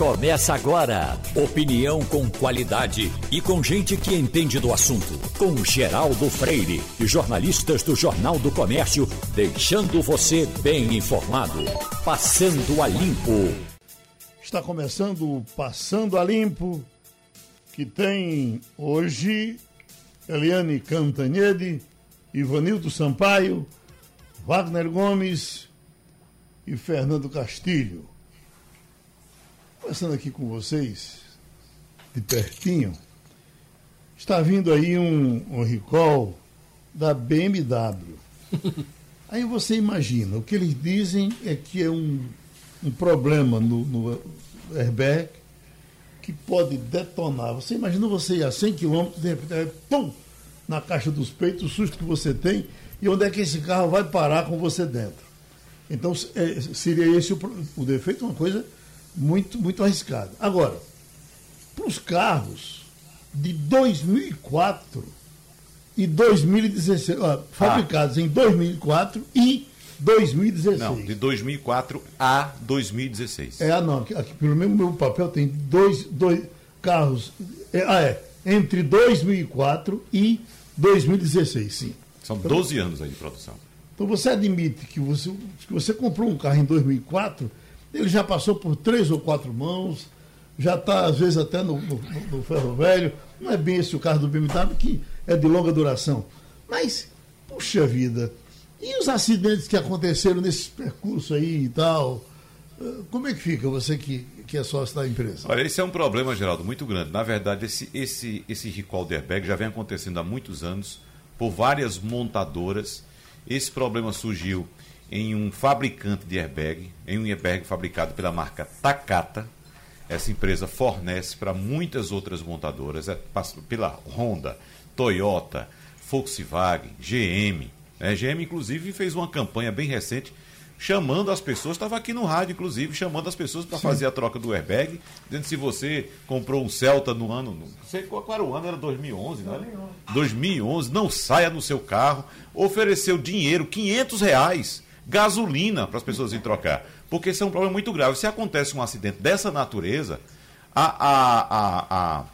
Começa agora. Opinião com qualidade e com gente que entende do assunto. Com Geraldo Freire e jornalistas do Jornal do Comércio, deixando você bem informado. Passando a Limpo. Está começando o Passando a Limpo, que tem hoje Eliane Cantanhede, Ivanildo Sampaio, Wagner Gomes e Fernando Castilho. Conversando aqui com vocês, de pertinho, está vindo aí um, um recall da BMW. Aí você imagina, o que eles dizem é que é um, um problema no, no airbag que pode detonar. Você imagina você ir a 100 km, de repente, pum, na caixa dos peitos, o susto que você tem e onde é que esse carro vai parar com você dentro. Então, é, seria esse o, o defeito, uma coisa muito, muito arriscada. Agora, para os carros de 2004 e 2016, ó, fabricados ah. em 2004 e 2016. Não, de 2004 a 2016. É, ah, não, aqui, aqui, pelo menos meu papel tem dois, dois carros. É, ah, é. Entre 2004 e 2016, sim. São 12 então, anos aí de produção. Então você admite que você, que você comprou um carro em 2004, ele já passou por três ou quatro mãos, já está às vezes até no, no, no, ferro velho. Não é bem esse o carro do BMW, que é de longa duração. Mas, puxa vida, e os acidentes que aconteceram nesse percurso aí e tal? Como é que fica você que, que é sócio da empresa? Olha, esse é um problema, Geraldo, muito grande. Na verdade, esse, esse, esse airbag já vem acontecendo há muitos anos por várias montadoras. Esse problema surgiu em um fabricante de airbag, em um airbag fabricado pela marca Takata. Essa empresa fornece para muitas outras montadoras, é, pela Honda, Toyota, Volkswagen, GM. A GM, inclusive, fez uma campanha bem recente chamando as pessoas, estava aqui no rádio, inclusive, chamando as pessoas para fazer a troca do airbag, dizendo se você comprou um Celta no ano. Não sei qual era o ano, era 2011, não era? 2011, não saia no seu carro, ofereceu dinheiro, 500 reais, gasolina para as pessoas irem trocar. Porque esse é um problema muito grave. Se acontece um acidente dessa natureza, a, a, a, a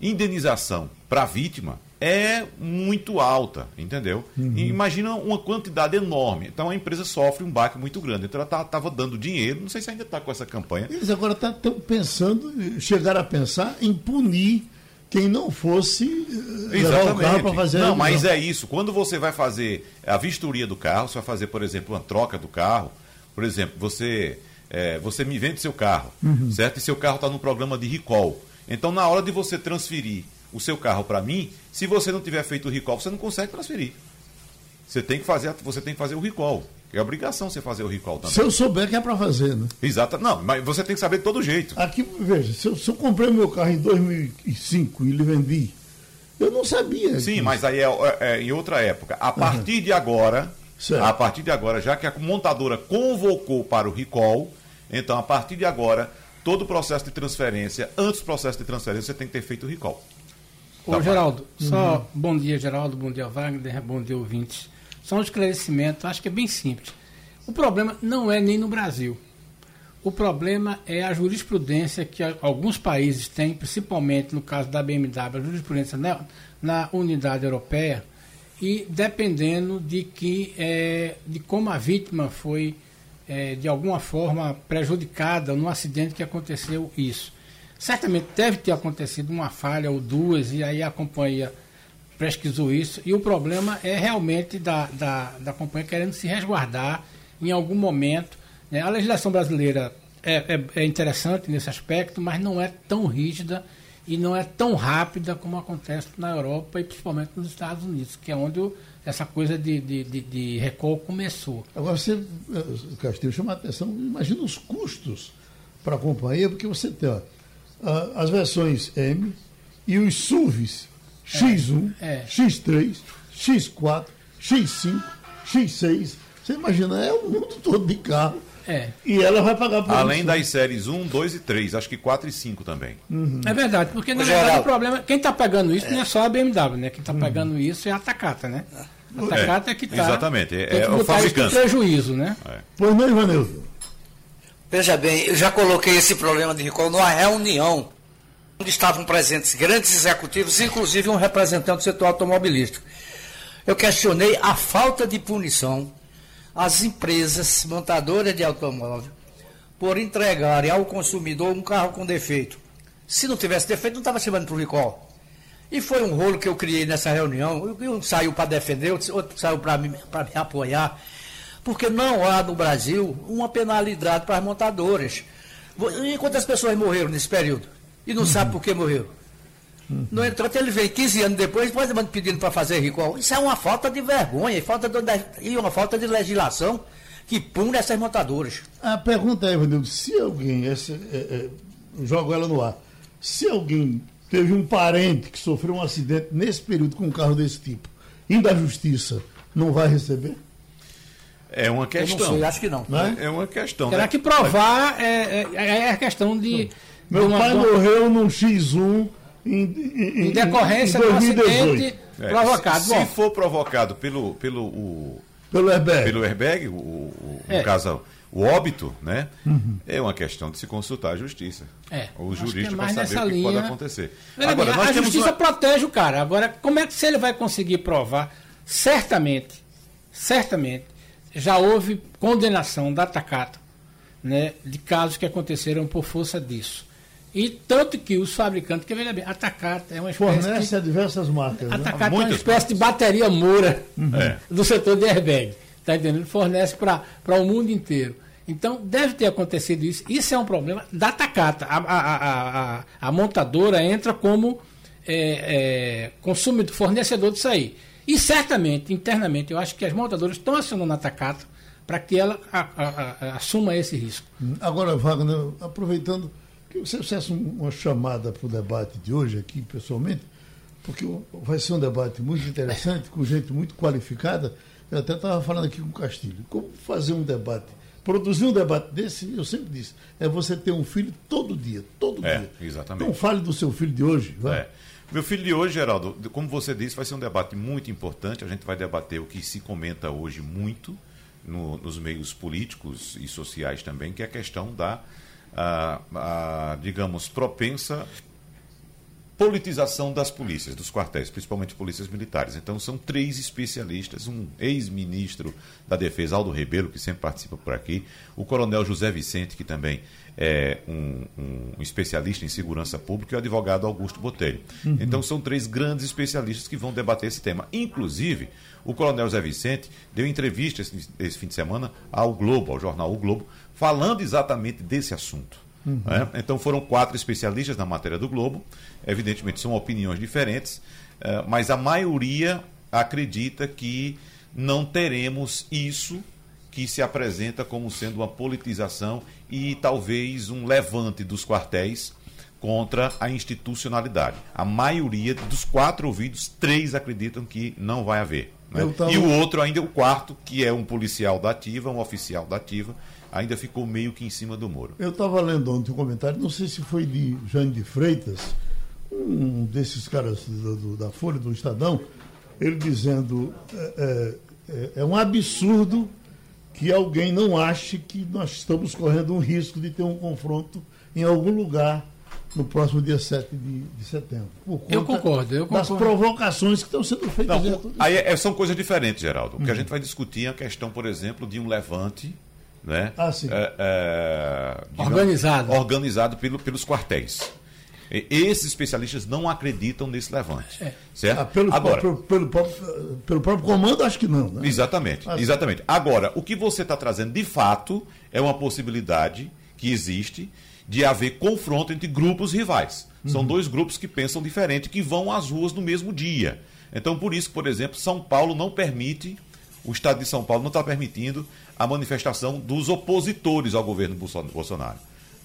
indenização para a vítima é muito alta, entendeu? Uhum. imagina uma quantidade enorme. Então a empresa sofre um baque muito grande. Então ela estava tá, dando dinheiro, não sei se ainda está com essa campanha. Eles agora estão tá, pensando, chegaram a pensar em punir quem não fosse eh, levar carro para fazer Não, mas é isso. Quando você vai fazer a vistoria do carro, você vai fazer, por exemplo, uma troca do carro. Por exemplo, você, é, você me vende seu carro, uhum. certo? E seu carro está no programa de recall. Então, na hora de você transferir o seu carro para mim, se você não tiver feito o recall, você não consegue transferir. Você tem que fazer, você tem que fazer o recall. É obrigação você fazer o recall também. Se eu souber que é para fazer, né? Exato. Não, mas você tem que saber de todo jeito. Aqui, veja, se eu, se eu comprei meu carro em 2005 e lhe vendi, eu não sabia. Sim, mas aí é, é, é, em outra época. A partir de agora, certo. a partir de agora, já que a montadora convocou para o recall, então a partir de agora, todo o processo de transferência, antes do processo de transferência, você tem que ter feito o recall. Ô, tá Geraldo, uhum. só bom dia, Geraldo, bom dia, Wagner, bom dia, ouvintes. Só um esclarecimento, acho que é bem simples. O problema não é nem no Brasil. O problema é a jurisprudência que alguns países têm, principalmente no caso da BMW, a jurisprudência na, na unidade europeia, e dependendo de que é, de como a vítima foi é, de alguma forma prejudicada no acidente que aconteceu isso. Certamente deve ter acontecido uma falha ou duas, e aí a companhia pesquisou isso, e o problema é realmente da, da, da companhia querendo se resguardar em algum momento. Né? A legislação brasileira é, é, é, interessante nesse aspecto, mas não é tão rígida e não é tão rápida como acontece na Europa e principalmente nos Estados Unidos, que é onde o, essa coisa de, de, de, de começou. Agora, você, eh, Castilho, chama a atenção, imagina os custos para a companhia, porque você tem ó, as versões M e os SUVs X1, é, é. X3, X4, X5, X6. Você imagina, é o mundo todo de carro. É. E ela vai pagar por Além isso. das séries 1, 2 e 3, acho que 4 e 5 também. Uhum. É verdade, porque na verdade o problema. Quem está pegando isso é. não é só a BMW, né? Quem está uhum. pegando isso é a Takata, né? A Takata é, que está. Exatamente, é, é o fabricante. prejuízo, né? É. Pois não, Ivanildo. Veja bem, eu já coloquei esse problema de recall numa reunião onde estavam presentes grandes executivos, inclusive um representante do setor automobilístico. Eu questionei a falta de punição às empresas montadoras de automóvel por entregarem ao consumidor um carro com defeito. Se não tivesse defeito, não estava chamando para o recall. E foi um rolo que eu criei nessa reunião. Um saiu para defender, outro saiu para me, me apoiar. Porque não há no Brasil uma penalidade para as montadoras. E quantas pessoas morreram nesse período? E não uhum. sabe por que morreram? Uhum. No entanto, ele vem 15 anos depois, depois pedindo para fazer recall. Isso é uma falta de vergonha falta de, e uma falta de legislação que pune essas montadoras. A pergunta é, Evanildo, se alguém, esse, é, é, jogo ela no ar, se alguém teve um parente que sofreu um acidente nesse período com um carro desse tipo, indo à justiça, não vai receber? É uma questão. Eu não sei, acho que não. não é? é? uma questão. Terá né? que provar, é, é, é a questão de. Meu uma, pai uma... morreu num X1 em, em, em decorrência em do acidente é, provocado. Se, se for provocado pelo, pelo, o, pelo airbag, pelo airbag o, o, no é. caso o óbito, né? Uhum. É uma questão de se consultar a justiça. É, o jurista é para saber o que linha... pode acontecer. Agora, bem, a justiça uma... protege o cara. Agora, como é que se ele vai conseguir provar? Certamente, certamente, já houve condenação da Takata, né, de casos que aconteceram por força disso. E tanto que os fabricantes, que veja bem, a Takata é uma espécie. Fornece de, a diversas marcas. A né? É uma espécie de bateria moura uhum. do setor de airbag. Está entendendo? Fornece para o mundo inteiro. Então, deve ter acontecido isso. Isso é um problema da Takata. A, a, a, a montadora entra como é, é, consumidor, fornecedor disso aí. E certamente, internamente, eu acho que as montadoras estão acionando a Takata para que ela assuma esse risco. Agora, Wagner, aproveitando que você fizesse uma chamada para o debate de hoje aqui, pessoalmente, porque vai ser um debate muito interessante, com gente muito qualificada. Eu até estava falando aqui com o Castilho. Como fazer um debate Produzir um debate desse, eu sempre disse, é você ter um filho todo dia, todo é, dia. Exatamente. Então fale do seu filho de hoje. Vai. É. Meu filho de hoje, Geraldo, como você disse, vai ser um debate muito importante. A gente vai debater o que se comenta hoje muito no, nos meios políticos e sociais também, que é a questão da, a, a, digamos, propensa politização das polícias, dos quartéis, principalmente polícias militares. Então são três especialistas, um ex-ministro da Defesa, Aldo Rebelo, que sempre participa por aqui, o coronel José Vicente, que também é um, um especialista em segurança pública, e o advogado Augusto Botelho. Uhum. Então são três grandes especialistas que vão debater esse tema. Inclusive, o coronel José Vicente deu entrevista esse, esse fim de semana ao Globo, ao jornal O Globo, falando exatamente desse assunto. Uhum. Né? Então foram quatro especialistas na matéria do Globo. Evidentemente são opiniões diferentes, uh, mas a maioria acredita que não teremos isso que se apresenta como sendo uma politização e talvez um levante dos quartéis contra a institucionalidade. A maioria dos quatro ouvidos, três acreditam que não vai haver. Né? Tava... E o outro ainda, o quarto, que é um policial da ativa, um oficial da ativa, ainda ficou meio que em cima do muro. Eu estava lendo ontem um comentário, não sei se foi de Jane de Freitas, um desses caras do, do, da Folha, do Estadão, ele dizendo é, é, é, um absurdo que alguém não ache que nós estamos correndo um risco de ter um confronto em algum lugar no próximo dia 7 de, de setembro. eu concordo, eu concordo. Das provocações que estão sendo feitas. Não, aí é, são coisas diferentes, Geraldo. O que a uhum. gente vai discutir é a questão, por exemplo, de um levante né? Ah, sim. É, é, digamos, organizado. Organizado pelo, pelos quartéis. E, esses especialistas não acreditam nesse levante. É. Certo? Ah, pelo, Agora, pelo, pelo, próprio, pelo próprio comando, acho que não. Né? Exatamente, ah, exatamente. Agora, o que você está trazendo de fato é uma possibilidade que existe de haver confronto entre grupos rivais. São uhum. dois grupos que pensam diferente, que vão às ruas no mesmo dia. Então, por isso, por exemplo, São Paulo não permite, o Estado de São Paulo não está permitindo a manifestação dos opositores ao governo Bolsonaro.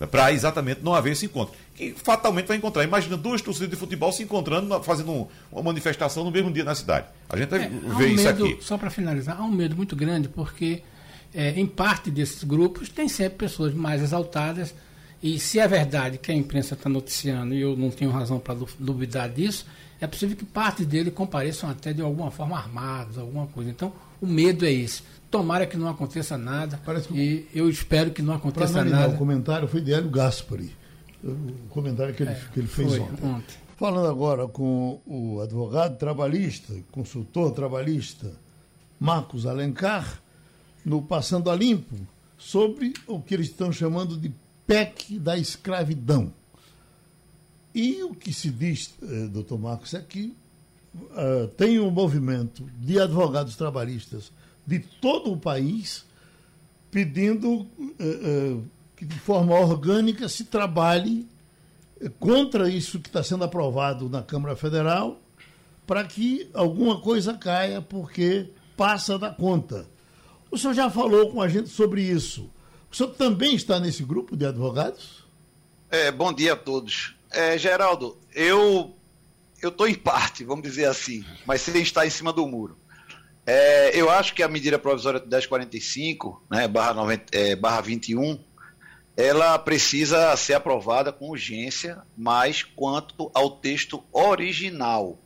Para exatamente não haver esse encontro. Que fatalmente vai encontrar. Imagina duas torcidas de futebol se encontrando, fazendo uma manifestação no mesmo dia na cidade. A gente é, ver um isso medo, aqui. Só para finalizar, há um medo muito grande, porque é, em parte desses grupos tem sempre pessoas mais exaltadas. E se é verdade que a imprensa está noticiando, e eu não tenho razão para duvidar disso, é possível que parte dele compareçam até de alguma forma armados, alguma coisa. Então, o medo é esse Tomara que não aconteça nada. Que... E eu espero que não aconteça nada. O comentário foi de Hélio Gaspari. O comentário que ele, é, que ele fez ontem. ontem. Falando agora com o advogado trabalhista, consultor trabalhista, Marcos Alencar, no Passando a Limpo, sobre o que eles estão chamando de PEC da escravidão. E o que se diz, eh, doutor Marcos, é que uh, tem um movimento de advogados trabalhistas de todo o país pedindo uh, uh, que de forma orgânica se trabalhe contra isso que está sendo aprovado na Câmara Federal para que alguma coisa caia, porque passa da conta. O senhor já falou com a gente sobre isso. O senhor também está nesse grupo de advogados? É, bom dia a todos. É, Geraldo, eu eu estou em parte, vamos dizer assim, mas sem estar em cima do muro. É, eu acho que a medida provisória 1045, né, barra, 90, é, barra 21, ela precisa ser aprovada com urgência, mas quanto ao texto original.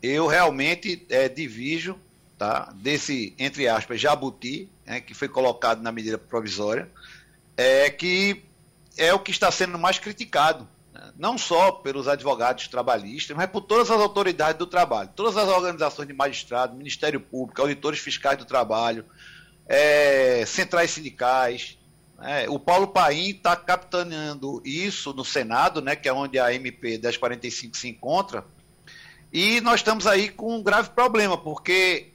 Eu realmente é, divijo tá, desse, entre aspas, jabuti, né, que foi colocado na medida provisória, é que é o que está sendo mais criticado não só pelos advogados trabalhistas, mas por todas as autoridades do trabalho, todas as organizações de magistrados, Ministério Público, auditores fiscais do trabalho, é, centrais sindicais. É, o Paulo Paim está capitaneando isso no Senado, né, que é onde a MP 1045 se encontra, e nós estamos aí com um grave problema, porque,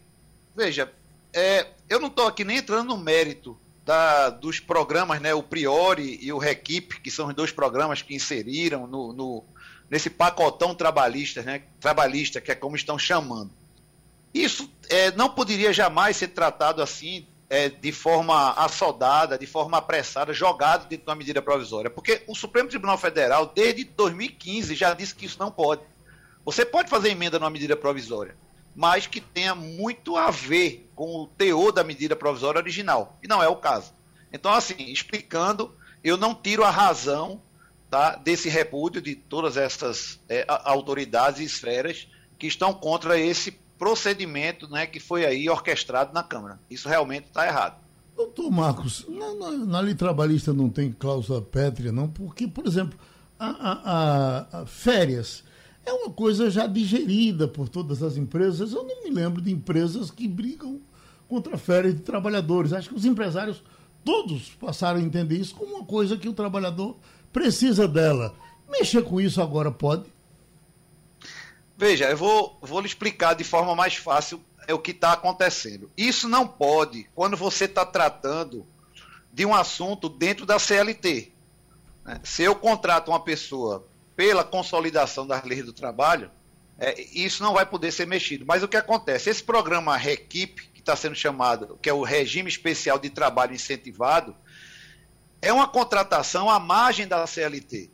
veja, é, eu não estou aqui nem entrando no mérito da, dos programas, né, o Priori e o Requip, que são os dois programas que inseriram no, no, nesse pacotão trabalhista, né, trabalhista, que é como estão chamando. Isso é, não poderia jamais ser tratado assim, é, de forma assodada, de forma apressada, jogado dentro de uma medida provisória, porque o Supremo Tribunal Federal, desde 2015, já disse que isso não pode. Você pode fazer emenda numa medida provisória, mas que tenha muito a ver com o teor da medida provisória original. E não é o caso. Então, assim, explicando, eu não tiro a razão tá, desse repúdio de todas essas é, autoridades e esferas que estão contra esse procedimento né, que foi aí orquestrado na Câmara. Isso realmente está errado. Doutor Marcos, na, na, na, lei trabalhista não tem cláusula pétrea, não, porque, por exemplo, a, a, a, férias é uma coisa já digerida por todas as empresas. Eu não me lembro de empresas que brigam contra férias de trabalhadores. Acho que os empresários todos passaram a entender isso como uma coisa que o trabalhador precisa dela. Mexer com isso agora pode? Veja, eu vou, vou lhe explicar de forma mais fácil é o que está acontecendo. Isso não pode quando você está tratando de um assunto dentro da CLT. Né? Se eu contrato uma pessoa pela consolidação das leis do trabalho, é, isso não vai poder ser mexido. Mas o que acontece? Esse programa REQIP, que está sendo chamado, que é o Regime Especial de Trabalho Incentivado, é uma contratação à margem da CLT.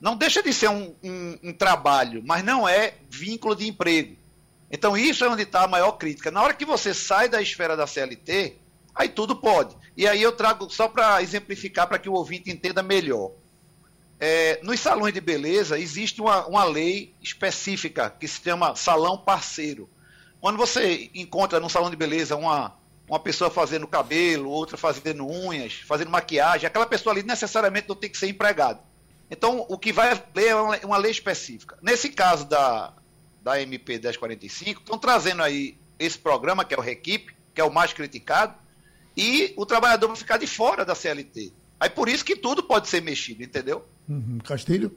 Não deixa de ser um, um, um trabalho, mas não é vínculo de emprego. Então, isso é onde está a maior crítica. Na hora que você sai da esfera da CLT, aí tudo pode. E aí eu trago só para exemplificar, para que o ouvinte entenda melhor. É, nos salões de beleza existe uma, uma lei específica que se chama salão parceiro. Quando você encontra no salão de beleza uma, uma pessoa fazendo cabelo, outra fazendo unhas, fazendo maquiagem, aquela pessoa ali necessariamente não tem que ser empregado. Então, o que vai ler é uma, uma lei específica. Nesse caso da, da MP 1045, estão trazendo aí esse programa, que é o REQIP, que é o mais criticado, e o trabalhador vai ficar de fora da CLT. Aí por isso que tudo pode ser mexido, entendeu? Uhum. Castilho?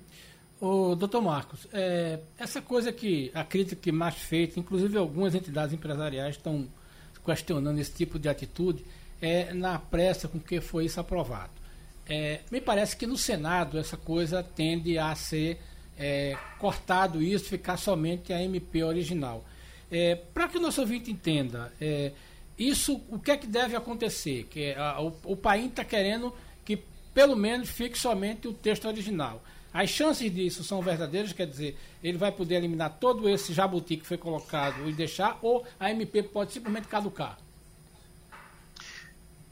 O doutor Marcos, é, essa coisa que a crítica que mais feita, inclusive algumas entidades empresariais estão questionando esse tipo de atitude, é na pressa com que foi isso aprovado. É, me parece que no Senado essa coisa tende a ser é, cortado isso, ficar somente a MP original. É, Para que o nosso ouvinte entenda, é, isso, o que é que deve acontecer? Que a, o, o país está querendo que pelo menos fique somente o texto original. As chances disso são verdadeiras, quer dizer, ele vai poder eliminar todo esse jabuti que foi colocado e deixar, ou a MP pode simplesmente caducar?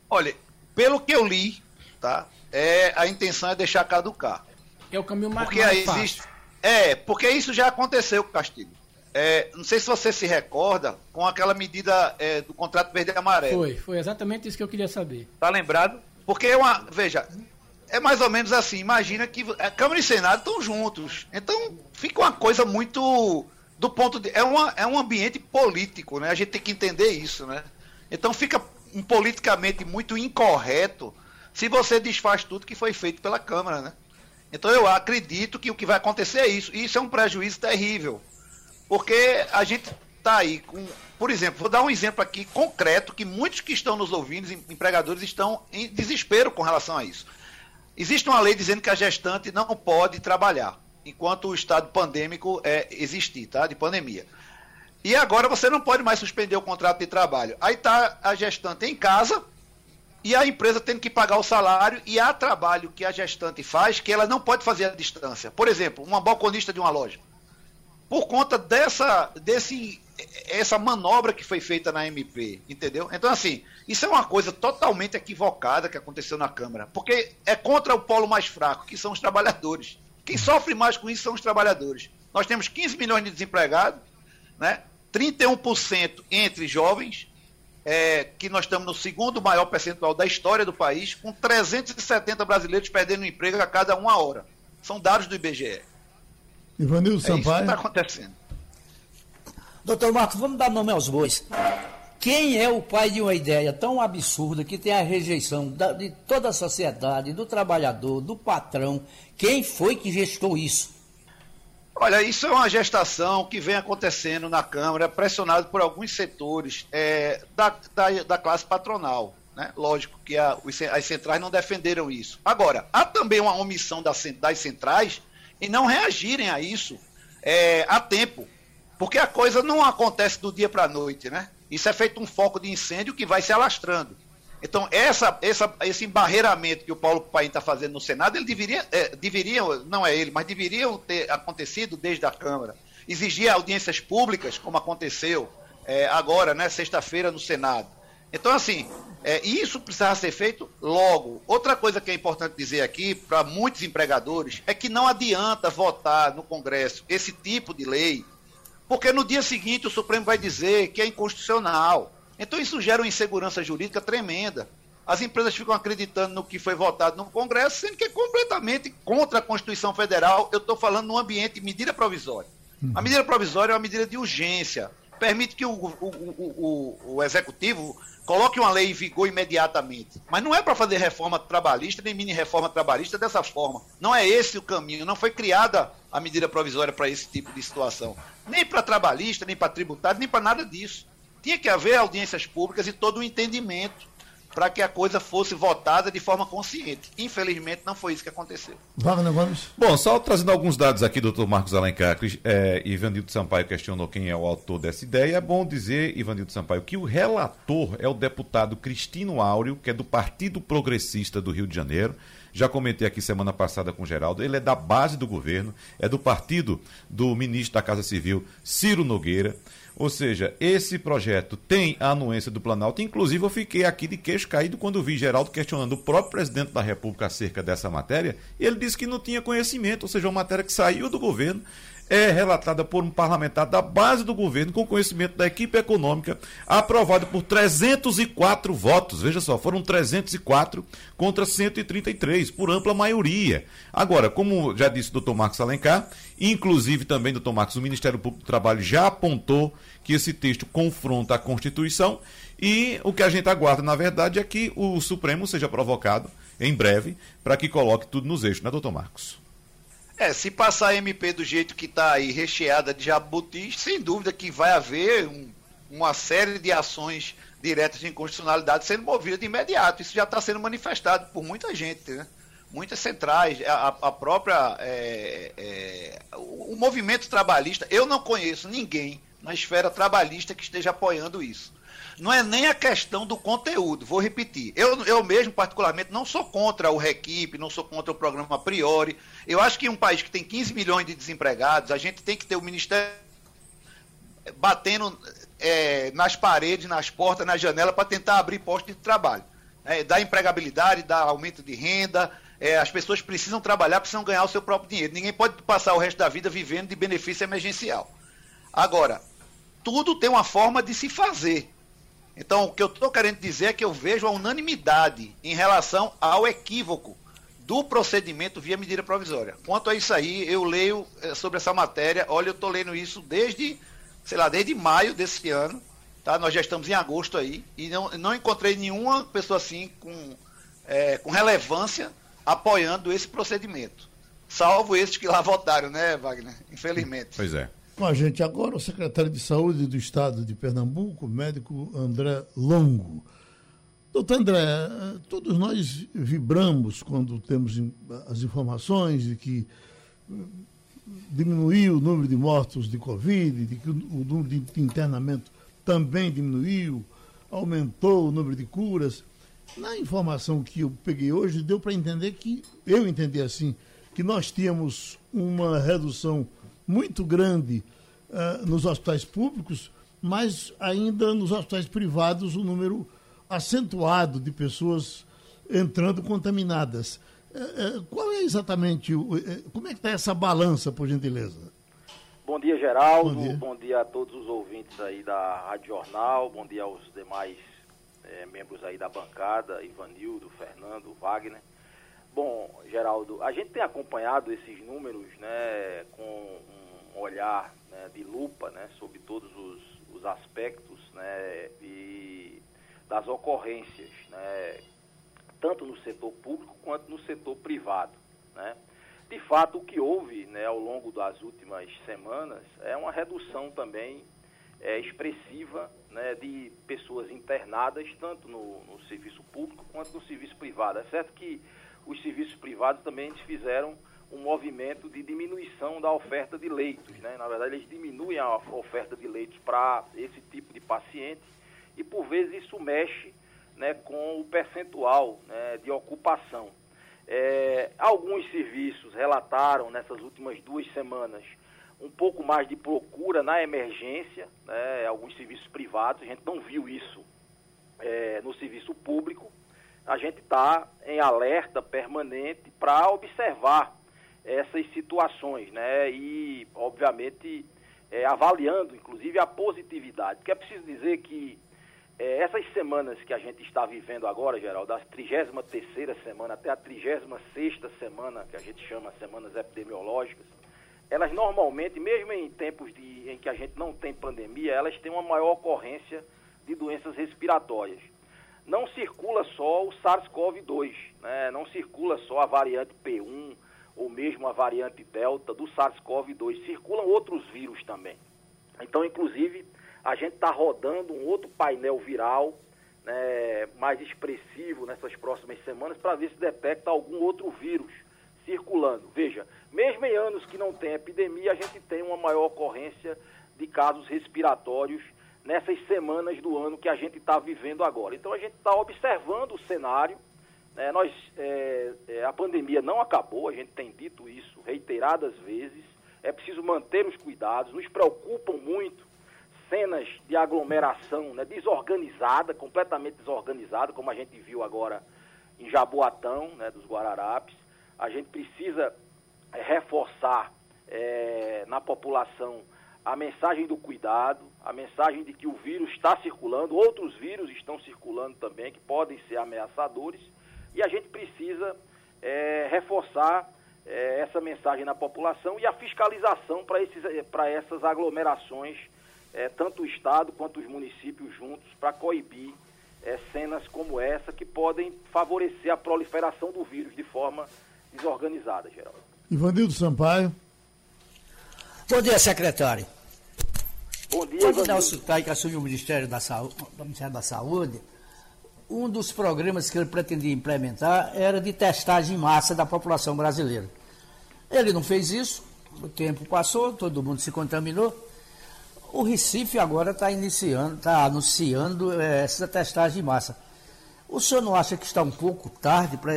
Olha, pelo que eu li, tá? É, a intenção é deixar caducar. É o caminho mais, porque mais existe, É, porque isso já aconteceu com o Castilho. é, não sei se você se recorda, com aquela medida é, do contrato verde e amarelo. Foi, foi exatamente isso que eu queria saber. Tá lembrado? Porque é uma. Veja, é mais ou menos assim. Imagina que a Câmara e Senado estão juntos. Então fica uma coisa muito. Do ponto de. É, uma, é um ambiente político, né? A gente tem que entender isso, né? Então fica um politicamente muito incorreto se você desfaz tudo que foi feito pela Câmara, né? Então eu acredito que o que vai acontecer é isso. E isso é um prejuízo terrível. Porque a gente está aí com. Por exemplo, vou dar um exemplo aqui concreto que muitos que estão nos ouvindo, empregadores, estão em desespero com relação a isso. Existe uma lei dizendo que a gestante não pode trabalhar enquanto o estado pandêmico é, existir, tá? De pandemia. E agora você não pode mais suspender o contrato de trabalho. Aí está a gestante em casa e a empresa tendo que pagar o salário e há trabalho que a gestante faz que ela não pode fazer à distância. Por exemplo, uma balconista de uma loja. Por conta dessa, desse, essa manobra que foi feita na MP, entendeu? Então, assim, isso é uma coisa totalmente equivocada que aconteceu na Câmara, porque é contra o polo mais fraco, que são os trabalhadores. Quem sofre mais com isso são os trabalhadores. Nós temos 15 milhões de desempregados, né? 31% entre jovens, é, que nós estamos no segundo maior percentual da história do país, com 370 brasileiros perdendo emprego a cada uma hora. São dados do IBGE. Ivanildo é Sampaio. Isso que está acontecendo. Doutor Marcos, vamos dar nome aos bois. Quem é o pai de uma ideia tão absurda que tem a rejeição da, de toda a sociedade, do trabalhador, do patrão? Quem foi que gestou isso? Olha, isso é uma gestação que vem acontecendo na Câmara, pressionado por alguns setores é, da, da, da, classe patronal. Né? Lógico que a, as centrais não defenderam isso. Agora, há também uma omissão das, das centrais em não reagirem a isso é, a tempo. Porque a coisa não acontece do dia para a noite, né? Isso é feito um foco de incêndio que vai se alastrando. Então, essa, essa, esse embarreiramento que o Paulo Paim está fazendo no Senado, ele deveria, é, deveria, não é ele, mas deveriam ter acontecido desde a Câmara. Exigir audiências públicas, como aconteceu é, agora, né, sexta-feira, no Senado. Então, assim, é, isso precisava ser feito logo. Outra coisa que é importante dizer aqui, para muitos empregadores, é que não adianta votar no Congresso esse tipo de lei porque no dia seguinte o Supremo vai dizer que é inconstitucional. Então isso gera uma insegurança jurídica tremenda. As empresas ficam acreditando no que foi votado no Congresso, sendo que é completamente contra a Constituição Federal. Eu estou falando num ambiente de medida provisória. Uhum. A medida provisória é uma medida de urgência. Permite que o, o, o, o Executivo coloque uma lei em vigor imediatamente. Mas não é para fazer reforma trabalhista, nem mini reforma trabalhista dessa forma. Não é esse o caminho. Não foi criada a medida provisória para esse tipo de situação. Nem para trabalhista, nem para tributário, nem para nada disso. Tinha que haver audiências públicas e todo o um entendimento para que a coisa fosse votada de forma consciente. Infelizmente, não foi isso que aconteceu. Wagner Gomes. Bom, só trazendo alguns dados aqui, doutor Marcos Alencar, é, Ivanildo Sampaio questionou quem é o autor dessa ideia. É bom dizer, Ivanildo Sampaio, que o relator é o deputado Cristino Áureo, que é do Partido Progressista do Rio de Janeiro. Já comentei aqui semana passada com o Geraldo, ele é da base do governo, é do partido do ministro da Casa Civil, Ciro Nogueira. Ou seja, esse projeto tem a anuência do Planalto. Inclusive, eu fiquei aqui de queixo caído quando vi Geraldo questionando o próprio presidente da República acerca dessa matéria. Ele disse que não tinha conhecimento, ou seja, uma matéria que saiu do governo é relatada por um parlamentar da base do governo, com conhecimento da equipe econômica, aprovada por 304 votos. Veja só, foram 304 contra 133, por ampla maioria. Agora, como já disse o doutor Marcos Alencar, inclusive também, doutor Marcos, o Ministério Público do Trabalho já apontou que esse texto confronta a Constituição e o que a gente aguarda, na verdade, é que o Supremo seja provocado em breve para que coloque tudo nos eixos, né, doutor Marcos? É, se passar a MP do jeito que está aí, recheada de jabutis, sem dúvida que vai haver um, uma série de ações diretas de inconstitucionalidade sendo movidas de imediato. Isso já está sendo manifestado por muita gente, né? Muitas centrais, a, a própria. É, é, o, o movimento trabalhista, eu não conheço ninguém na esfera trabalhista que esteja apoiando isso não é nem a questão do conteúdo, vou repetir. Eu, eu mesmo, particularmente, não sou contra o Requipe, não sou contra o programa a priori. Eu acho que em um país que tem 15 milhões de desempregados, a gente tem que ter o Ministério batendo é, nas paredes, nas portas, na janela, para tentar abrir postos de trabalho. É, dar empregabilidade, dar aumento de renda. É, as pessoas precisam trabalhar, precisam ganhar o seu próprio dinheiro. Ninguém pode passar o resto da vida vivendo de benefício emergencial. Agora, tudo tem uma forma de se fazer. Então, o que eu estou querendo dizer é que eu vejo a unanimidade em relação ao equívoco do procedimento via medida provisória. Quanto a isso aí, eu leio eh, sobre essa matéria, olha, eu estou lendo isso desde, sei lá, desde maio desse ano, tá? Nós já estamos em agosto aí, e não, não encontrei nenhuma pessoa assim com, é, com relevância apoiando esse procedimento. Salvo esses que lá votaram, né, Wagner? Infelizmente. Pois é. Com a gente agora o secretário de Saúde do Estado de Pernambuco, médico André Longo. Doutor André, todos nós vibramos quando temos as informações de que diminuiu o número de mortos de Covid, de que o número de internamento também diminuiu, aumentou o número de curas. Na informação que eu peguei hoje, deu para entender que, eu entendi assim, que nós tínhamos uma redução muito grande uh, nos hospitais públicos, mas ainda nos hospitais privados o número acentuado de pessoas entrando contaminadas. Uh, uh, qual é exatamente, como é que está essa balança, por gentileza? Bom dia, Geraldo. Bom dia. Bom dia. a todos os ouvintes aí da Rádio Jornal. Bom dia aos demais é, membros aí da bancada, Ivanildo, Fernando, Wagner. Bom, Geraldo, a gente tem acompanhado esses números, né, com um olhar né, de lupa, né, sobre todos os, os aspectos, né, e das ocorrências, né, tanto no setor público quanto no setor privado, né. De fato, o que houve, né, ao longo das últimas semanas é uma redução também é, expressiva né, de pessoas internadas, tanto no, no serviço público quanto no serviço privado. É certo que os serviços privados também fizeram um movimento de diminuição da oferta de leitos. Né? Na verdade, eles diminuem a oferta de leitos para esse tipo de paciente e, por vezes, isso mexe né, com o percentual né, de ocupação. É, alguns serviços relataram nessas últimas duas semanas um pouco mais de procura na emergência, né, alguns serviços privados, a gente não viu isso é, no serviço público. A gente está em alerta permanente para observar essas situações, né? E, obviamente, é, avaliando, inclusive, a positividade. Porque é preciso dizer que é, essas semanas que a gente está vivendo agora, Geraldo, da 33ª semana até a 36ª semana, que a gente chama semanas epidemiológicas, elas normalmente, mesmo em tempos de, em que a gente não tem pandemia, elas têm uma maior ocorrência de doenças respiratórias. Não circula só o SARS-CoV-2, né? não circula só a variante P1, ou mesmo a variante Delta do SARS-CoV-2. Circulam outros vírus também. Então, inclusive, a gente está rodando um outro painel viral né, mais expressivo nessas próximas semanas para ver se detecta algum outro vírus circulando. Veja, mesmo em anos que não tem epidemia, a gente tem uma maior ocorrência de casos respiratórios nessas semanas do ano que a gente está vivendo agora. Então a gente está observando o cenário é, nós, é, é, a pandemia não acabou, a gente tem dito isso reiteradas vezes. É preciso manter os cuidados. Nos preocupam muito cenas de aglomeração né, desorganizada, completamente desorganizada, como a gente viu agora em Jaboatão, né, dos Guararapes. A gente precisa é, reforçar é, na população a mensagem do cuidado, a mensagem de que o vírus está circulando, outros vírus estão circulando também, que podem ser ameaçadores e a gente precisa é, reforçar é, essa mensagem na população e a fiscalização para é, essas aglomerações, é, tanto o Estado quanto os municípios juntos, para coibir é, cenas como essa que podem favorecer a proliferação do vírus de forma desorganizada, Geraldo. Ivanildo Sampaio. Bom dia, secretário. Bom dia, Quando o Nelson Tai, que assumiu o Ministério da Saúde, o Ministério da Saúde um dos programas que ele pretendia implementar era de testagem em massa da população brasileira. Ele não fez isso, o tempo passou, todo mundo se contaminou. O Recife agora está iniciando, está anunciando é, essa testagem em massa. O senhor não acha que está um pouco tarde para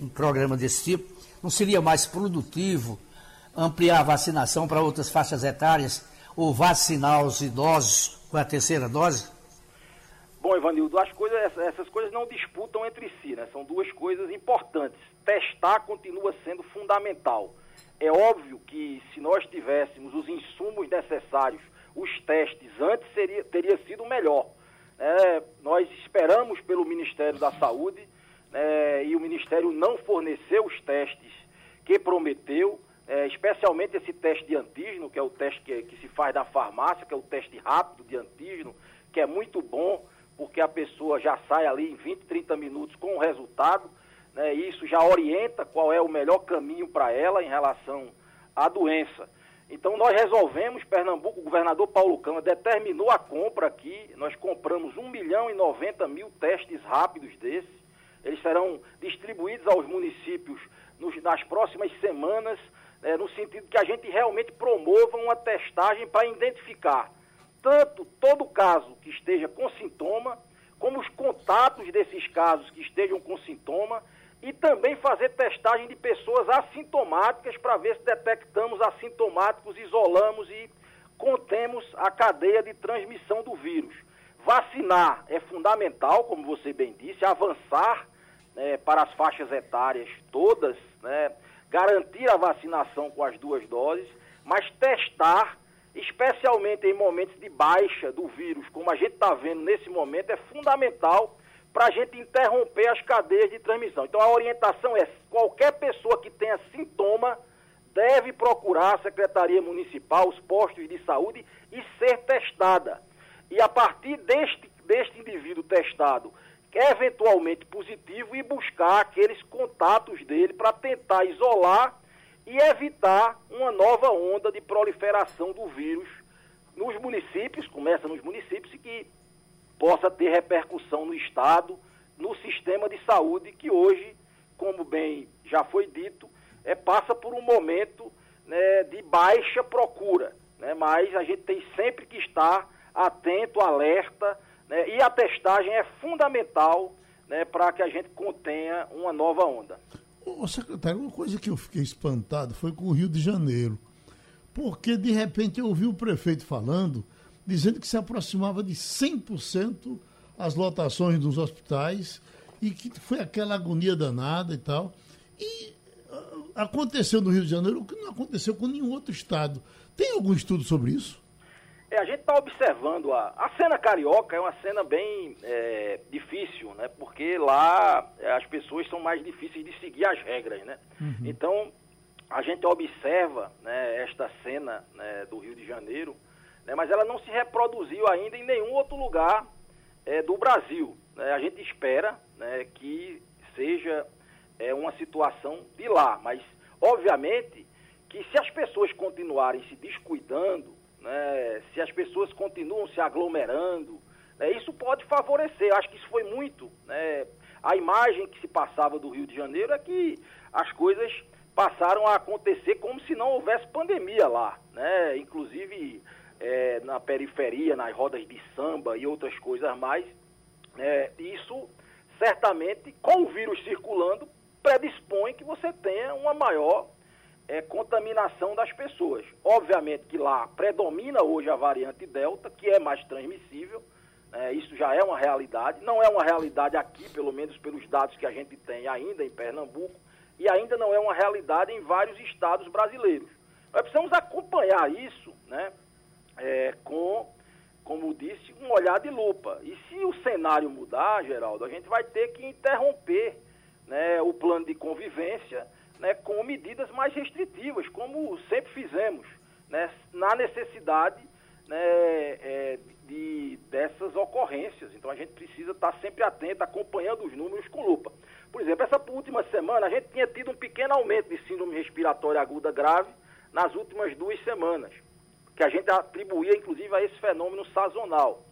um programa desse tipo? Não seria mais produtivo ampliar a vacinação para outras faixas etárias ou vacinar os idosos com a terceira dose? Bom, Ivanildo, as coisas, essas coisas não disputam entre si, né? São duas coisas importantes. Testar continua sendo fundamental. É óbvio que se nós tivéssemos os insumos necessários, os testes antes seria, teria sido melhor. É, nós esperamos pelo Ministério da Saúde é, e o Ministério não forneceu os testes que prometeu, é, especialmente esse teste de antígeno, que é o teste que, que se faz da farmácia, que é o teste rápido de antígeno, que é muito bom, porque a pessoa já sai ali em 20, 30 minutos com o resultado, né, isso já orienta qual é o melhor caminho para ela em relação à doença. Então nós resolvemos, Pernambuco, o governador Paulo Câmara determinou a compra aqui, nós compramos 1 milhão e 90 mil testes rápidos desses, eles serão distribuídos aos municípios nos, nas próximas semanas, é, no sentido que a gente realmente promova uma testagem para identificar tanto todo caso que esteja com sintoma, como os contatos desses casos que estejam com sintoma, e também fazer testagem de pessoas assintomáticas para ver se detectamos assintomáticos, isolamos e contemos a cadeia de transmissão do vírus. Vacinar é fundamental, como você bem disse, avançar né, para as faixas etárias todas, né, garantir a vacinação com as duas doses, mas testar, especialmente em momentos de baixa do vírus, como a gente está vendo nesse momento, é fundamental para a gente interromper as cadeias de transmissão. Então a orientação é: qualquer pessoa que tenha sintoma deve procurar a Secretaria Municipal, os postos de saúde e ser testada. E a partir deste, deste indivíduo testado, eventualmente positivo, e buscar aqueles contatos dele para tentar isolar e evitar uma nova onda de proliferação do vírus nos municípios, começa nos municípios, e que possa ter repercussão no Estado, no sistema de saúde, que hoje, como bem já foi dito, é, passa por um momento né, de baixa procura. Né, mas a gente tem sempre que estar atento, alerta, né, e a testagem é fundamental né, para que a gente contenha uma nova onda. Ô, secretário, uma coisa que eu fiquei espantado foi com o Rio de Janeiro. Porque, de repente, eu ouvi o prefeito falando dizendo que se aproximava de 100% as lotações dos hospitais e que foi aquela agonia danada e tal. E uh, aconteceu no Rio de Janeiro o que não aconteceu com nenhum outro estado. Tem algum estudo sobre isso? É, a gente está observando a, a cena carioca é uma cena bem é, difícil, né? Porque lá é, as pessoas são mais difíceis de seguir as regras, né? Uhum. Então a gente observa né, esta cena né, do Rio de Janeiro né, mas ela não se reproduziu ainda em nenhum outro lugar é, do Brasil. Né? A gente espera né, que seja é, uma situação de lá, mas obviamente que se as pessoas continuarem se descuidando, né, se as pessoas continuam se aglomerando, né, isso pode favorecer. Eu acho que isso foi muito. Né, a imagem que se passava do Rio de Janeiro é que as coisas passaram a acontecer como se não houvesse pandemia lá, né? Inclusive é, na periferia, nas rodas de samba e outras coisas mais, é, isso certamente, com o vírus circulando, predispõe que você tenha uma maior é, contaminação das pessoas. Obviamente que lá predomina hoje a variante Delta, que é mais transmissível, é, isso já é uma realidade, não é uma realidade aqui, pelo menos pelos dados que a gente tem ainda em Pernambuco, e ainda não é uma realidade em vários estados brasileiros. Nós precisamos acompanhar isso, né? é, com, como disse, um olhar de lupa. E se o cenário mudar, Geraldo, a gente vai ter que interromper né, o plano de convivência né, com medidas mais restritivas, como sempre fizemos, né, na necessidade né, é, de, dessas ocorrências. Então a gente precisa estar sempre atento, acompanhando os números com lupa. Por exemplo, essa última semana a gente tinha tido um pequeno aumento de síndrome respiratória aguda grave nas últimas duas semanas que a gente atribuía, inclusive, a esse fenômeno sazonal.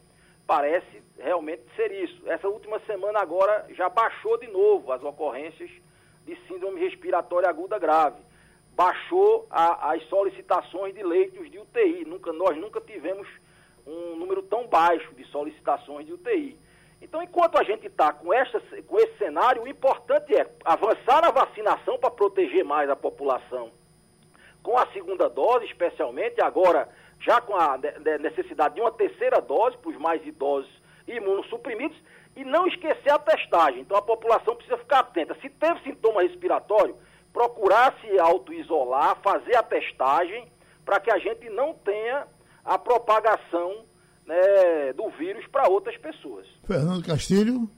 Parece realmente ser isso. Essa última semana agora já baixou de novo as ocorrências de síndrome respiratória aguda grave. Baixou a, as solicitações de leitos de UTI. Nunca, nós nunca tivemos um número tão baixo de solicitações de UTI. Então, enquanto a gente está com, com esse cenário, o importante é avançar na vacinação para proteger mais a população com a segunda dose, especialmente, agora já com a necessidade de uma terceira dose para os mais idosos imunossuprimidos, e não esquecer a testagem. Então a população precisa ficar atenta. Se teve sintoma respiratório, procurar se auto-isolar, fazer a testagem, para que a gente não tenha a propagação né, do vírus para outras pessoas. Fernando Castilho.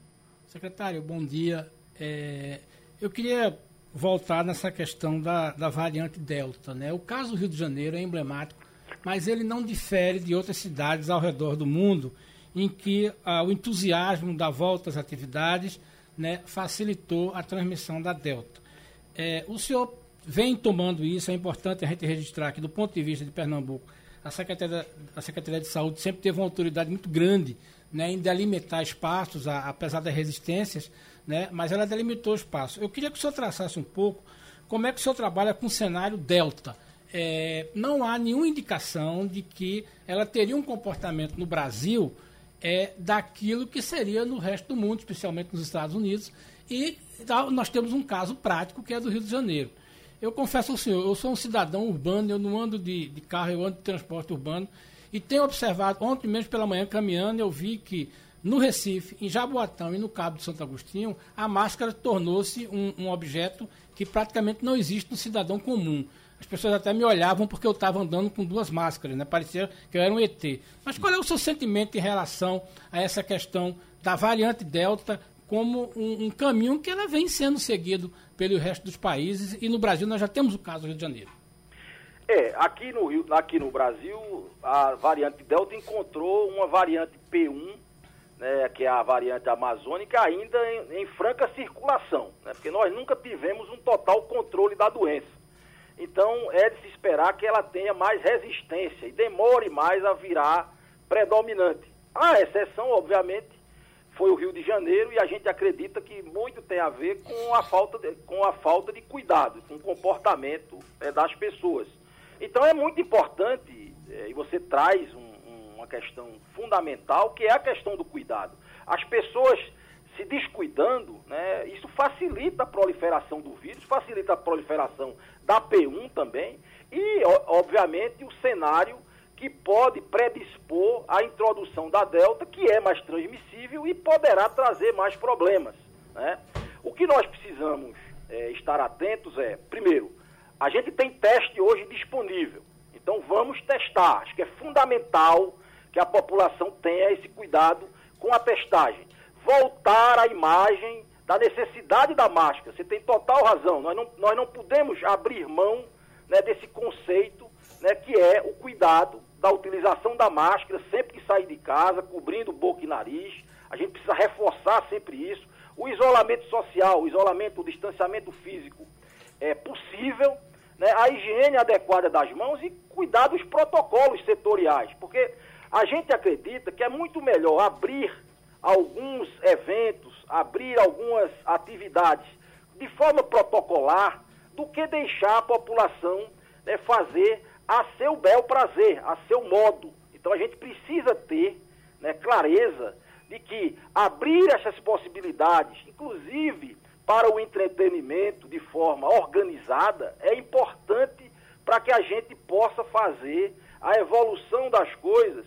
Secretário, bom dia. É, eu queria voltar nessa questão da, da variante Delta. Né? O caso do Rio de Janeiro é emblemático, mas ele não difere de outras cidades ao redor do mundo em que ah, o entusiasmo da volta às atividades né, facilitou a transmissão da Delta. É, o senhor vem tomando isso, é importante a gente registrar que, do ponto de vista de Pernambuco, a Secretaria, a Secretaria de Saúde sempre teve uma autoridade muito grande né, em delimitar espaços, a, apesar das resistências, né, mas ela delimitou espaço. Eu queria que o senhor traçasse um pouco como é que o senhor trabalha com o cenário Delta. É, não há nenhuma indicação de que ela teria um comportamento no Brasil é, daquilo que seria no resto do mundo, especialmente nos Estados Unidos, e nós temos um caso prático que é do Rio de Janeiro. Eu confesso ao senhor, eu sou um cidadão urbano, eu não ando de, de carro, eu ando de transporte urbano. E tenho observado, ontem mesmo pela manhã, caminhando, eu vi que no Recife, em Jaboatão e no Cabo de Santo Agostinho, a máscara tornou-se um, um, objeto que praticamente não existe no cidadão comum. As pessoas até me olhavam porque eu estava andando com duas máscaras, né? parecia que eu era um ET. Mas qual é o seu sentimento em relação a essa questão da variante Delta como um, um, caminho que ela vem sendo seguido pelo resto dos países e no Brasil nós já temos o caso do Rio de Janeiro. É, aqui no, Rio, aqui no Brasil a variante Delta encontrou uma variante P1, né, que é a variante amazônica, ainda em, em franca circulação, né, porque nós nunca tivemos um total controle da doença. Então é de se esperar que ela tenha mais resistência e demore mais a virar predominante. A exceção, obviamente, foi o Rio de Janeiro e a gente acredita que muito tem a ver com a falta de, com a falta de cuidado, com o comportamento é, das pessoas. Então é muito importante, é, e você traz um, um, uma questão fundamental, que é a questão do cuidado. As pessoas se descuidando, né, isso facilita a proliferação do vírus, facilita a proliferação da P1 também, e, obviamente, o cenário que pode predispor à introdução da Delta, que é mais transmissível e poderá trazer mais problemas. Né? O que nós precisamos é, estar atentos é, primeiro, a gente tem teste hoje disponível, então vamos testar. Acho que é fundamental que a população tenha esse cuidado com a testagem. Voltar à imagem da necessidade da máscara. Você tem total razão. Nós não, nós não podemos abrir mão né, desse conceito né, que é o cuidado da utilização da máscara sempre que sair de casa, cobrindo boca e nariz. A gente precisa reforçar sempre isso. O isolamento social, o isolamento, o distanciamento físico é possível, né? a higiene adequada das mãos e cuidar dos protocolos setoriais, porque a gente acredita que é muito melhor abrir alguns eventos, abrir algumas atividades de forma protocolar do que deixar a população né, fazer a seu bel prazer, a seu modo. Então a gente precisa ter né, clareza de que abrir essas possibilidades, inclusive para o entretenimento de forma organizada, é importante para que a gente possa fazer a evolução das coisas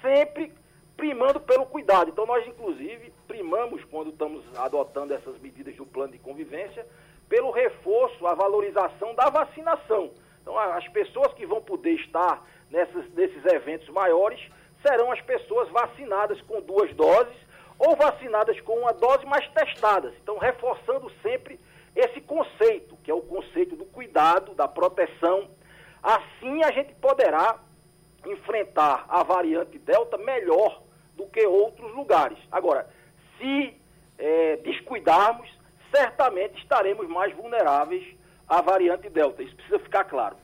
sempre primando pelo cuidado. Então nós inclusive primamos quando estamos adotando essas medidas do plano de convivência pelo reforço, a valorização da vacinação. Então, as pessoas que vão poder estar nessas, nesses eventos maiores serão as pessoas vacinadas com duas doses ou vacinadas com uma dose, mas testadas. Então, reforçando sempre esse conceito, que é o conceito do cuidado, da proteção. Assim, a gente poderá enfrentar a variante Delta melhor do que outros lugares. Agora, se é, descuidarmos, certamente estaremos mais vulneráveis a variante Delta. Isso precisa ficar claro.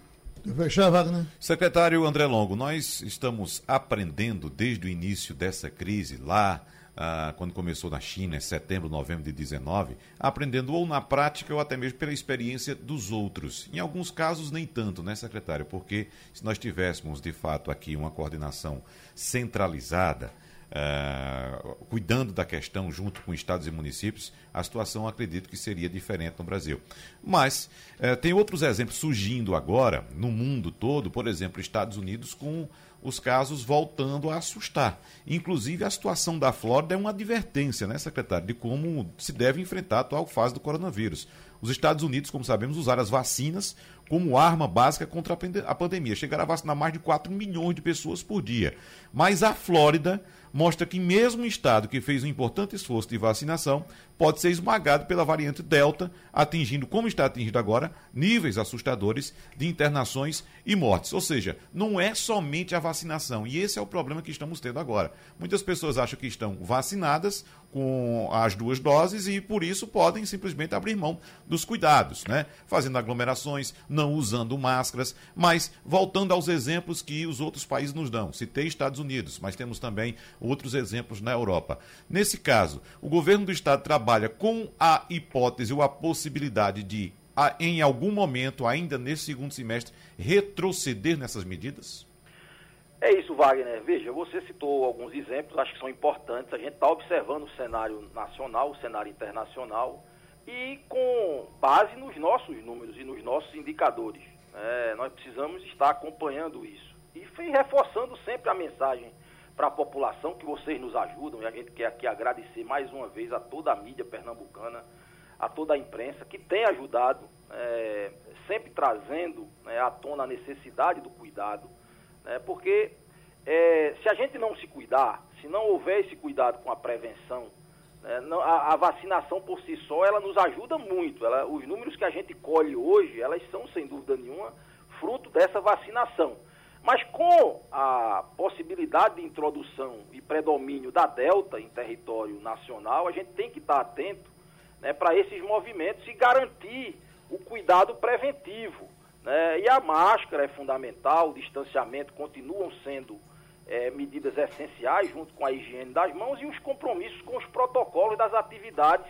Fechar, Wagner. Secretário André Longo, nós estamos aprendendo desde o início dessa crise lá, ah, quando começou na China, em setembro, novembro de 19, aprendendo ou na prática ou até mesmo pela experiência dos outros. Em alguns casos, nem tanto, né, secretário? Porque se nós tivéssemos, de fato, aqui uma coordenação centralizada, uh, cuidando da questão junto com estados e municípios, a situação acredito que seria diferente no Brasil. Mas uh, tem outros exemplos surgindo agora no mundo todo, por exemplo, Estados Unidos com os casos voltando a assustar. Inclusive, a situação da Flórida é uma advertência, né, secretário, de como se deve enfrentar a atual fase do coronavírus. Os Estados Unidos, como sabemos, usaram as vacinas como arma básica contra a pandemia. Chegaram a vacinar mais de 4 milhões de pessoas por dia. Mas a Flórida mostra que mesmo um estado que fez um importante esforço de vacinação pode ser esmagado pela variante Delta, atingindo, como está atingindo agora, níveis assustadores de internações e mortes. Ou seja, não é somente a vacinação, e esse é o problema que estamos tendo agora. Muitas pessoas acham que estão vacinadas com as duas doses e por isso podem simplesmente abrir mão dos cuidados, né? Fazendo aglomerações, não usando máscaras, mas voltando aos exemplos que os outros países nos dão. Citei Estados Unidos, mas temos também outros exemplos na Europa. Nesse caso, o governo do estado trabalha com a hipótese ou a possibilidade de, em algum momento, ainda nesse segundo semestre, retroceder nessas medidas? É isso, Wagner. Veja, você citou alguns exemplos, acho que são importantes. A gente está observando o cenário nacional, o cenário internacional, e com base nos nossos números e nos nossos indicadores. É, nós precisamos estar acompanhando isso. E reforçando sempre a mensagem para a população que vocês nos ajudam, e a gente quer aqui agradecer mais uma vez a toda a mídia pernambucana, a toda a imprensa que tem ajudado, é, sempre trazendo né, à tona a necessidade do cuidado, né, porque é, se a gente não se cuidar, se não houver esse cuidado com a prevenção, né, não, a, a, vacinação por si só, ela nos ajuda muito. Ela, os números que a gente colhe hoje, elas são, sem dúvida nenhuma, fruto dessa vacinação. Mas com a possibilidade de introdução e predomínio da Delta em território nacional, a gente tem que estar atento né, para esses movimentos e garantir o cuidado preventivo. Né? E a máscara é fundamental, o distanciamento continuam sendo é, medidas essenciais, junto com a higiene das mãos e os compromissos com os protocolos das atividades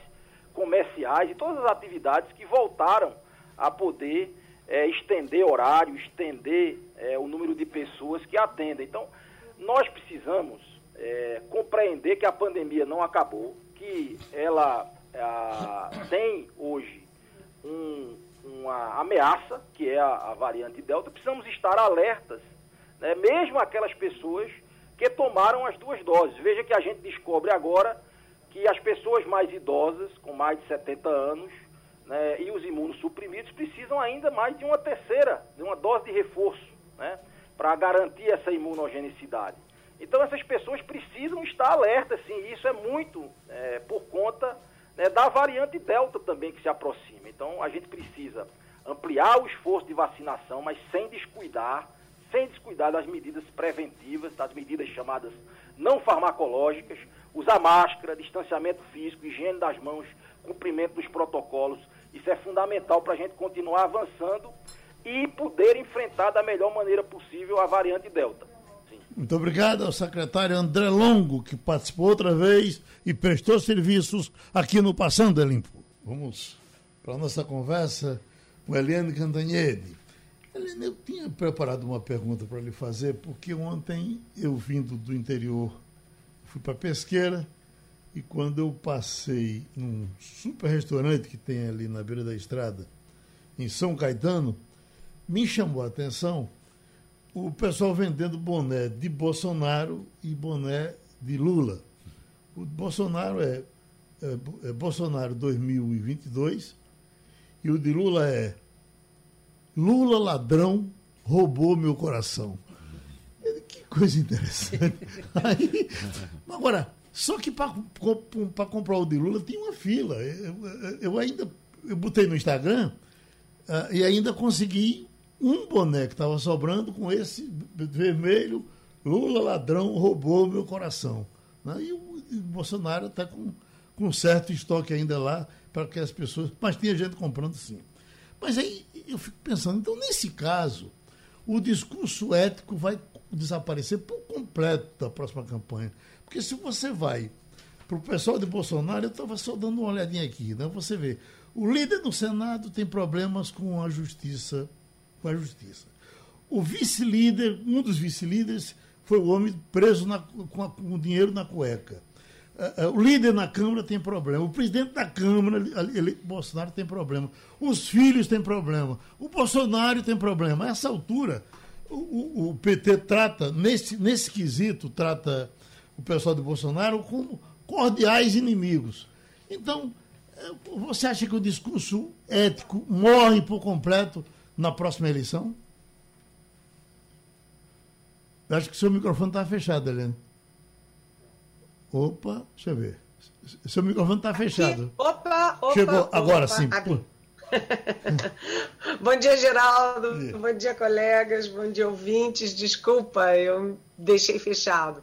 comerciais e todas as atividades que voltaram a poder é, estender horário, estender é, o número de pessoas que atendem. Então, nós precisamos é, compreender que a pandemia não acabou, que ela a, tem hoje um, uma ameaça, que é a, a, variante Delta. Precisamos estar alertas, né, mesmo aquelas pessoas que tomaram as duas doses. Veja que a gente descobre agora que as pessoas mais idosas, com mais de 70 anos, né, e os imunossuprimidos precisam ainda mais de uma terceira, de uma dose de reforço, né, para garantir essa imunogenicidade. Então essas pessoas precisam estar alertas, sim, e isso é muito é, por conta né, da variante Delta também que se aproxima. Então a gente precisa ampliar o esforço de vacinação, mas sem descuidar, sem descuidar das medidas preventivas, das medidas chamadas não farmacológicas, usar máscara, distanciamento físico, higiene das mãos, cumprimento dos protocolos isso é fundamental para a gente continuar avançando e poder enfrentar da melhor maneira possível a variante Delta. Muito obrigado ao secretário André Longo, que participou outra vez e prestou serviços aqui no Passando a Limpo. Vamos para a nossa conversa com Eliane Cantanhede. Eliane, eu tinha preparado uma pergunta para lhe fazer, porque ontem eu vindo do interior, fui para Pesqueira, e quando eu passei num super restaurante que tem ali na beira da estrada, em São Caetano, me chamou a atenção o pessoal vendendo boné de Bolsonaro e boné de Lula. O Bolsonaro é, é, é Bolsonaro 2022 e o de Lula é Lula ladrão roubou meu coração. Que coisa interessante. Aí, agora, só que para comprar o de Lula tinha uma fila. Eu, eu ainda eu botei no Instagram uh, e ainda consegui um boné que estava sobrando com esse vermelho. Lula ladrão roubou meu coração. Né? E, o, e o Bolsonaro está com, com certo estoque ainda lá para que as pessoas. Mas tinha gente comprando sim. Mas aí eu fico pensando, então nesse caso, o discurso ético vai desaparecer por completo da próxima campanha. Porque se você vai para o pessoal de Bolsonaro, eu estava só dando uma olhadinha aqui, né? Você vê, o líder do Senado tem problemas com a justiça, com a justiça. O vice-líder, um dos vice-líderes, foi o homem preso na, com, a, com, o dinheiro na cueca. Uh, uh, o líder na Câmara tem problema. O presidente da Câmara, ele, Bolsonaro, tem problema. Os filhos têm problema. O Bolsonaro tem problema. A essa altura, o, o, PT trata, nesse, nesse quesito, trata o pessoal de Bolsonaro como cordiais inimigos. Então, você acha que o discurso ético morre por completo na próxima eleição? Eu acho que seu microfone está fechado, Helena. Opa, deixa eu ver. Seu microfone está fechado. Opa, opa. Chegou opa, agora sim. bom dia, Geraldo. Bom dia, colegas. Bom dia, ouvintes. Desculpa, eu deixei fechado.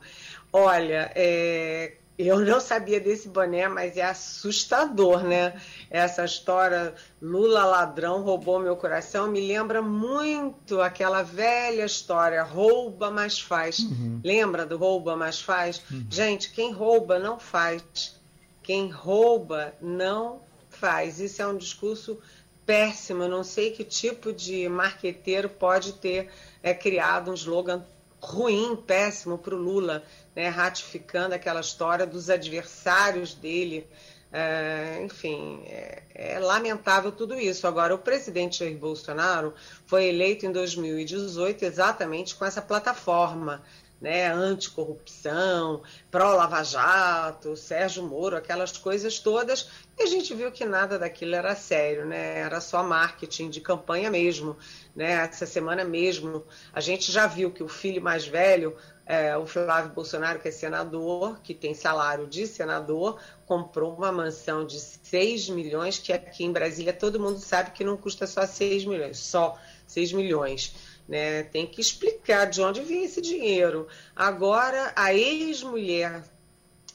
Olha, é, eu não sabia desse boné, mas é assustador, né? Essa história Lula ladrão roubou meu coração me lembra muito aquela velha história rouba mas faz. Uhum. Lembra do rouba mas faz? Uhum. Gente, quem rouba não faz. Quem rouba não faz. Isso é um discurso péssimo. Eu não sei que tipo de marqueteiro pode ter é, criado um slogan ruim, péssimo para o Lula né, ratificando aquela história dos adversários dele. É, enfim, é, é, lamentável tudo isso. Agora, o presidente Jair Bolsonaro foi eleito em 2018 exatamente com essa plataforma. Né, anticorrupção, pró-Lava Jato, Sérgio Moro, aquelas coisas todas, e a gente viu que nada daquilo era sério, né? era só marketing de campanha mesmo. Né? Essa semana mesmo, a gente já viu que o filho mais velho é, o Flávio Bolsonaro, que é senador, que tem salário de senador, comprou uma mansão de 6 milhões, que aqui em Brasília todo mundo sabe que não custa só 6 milhões, só 6 milhões. Né? Tem que explicar de onde vem esse dinheiro. Agora, a ex-mulher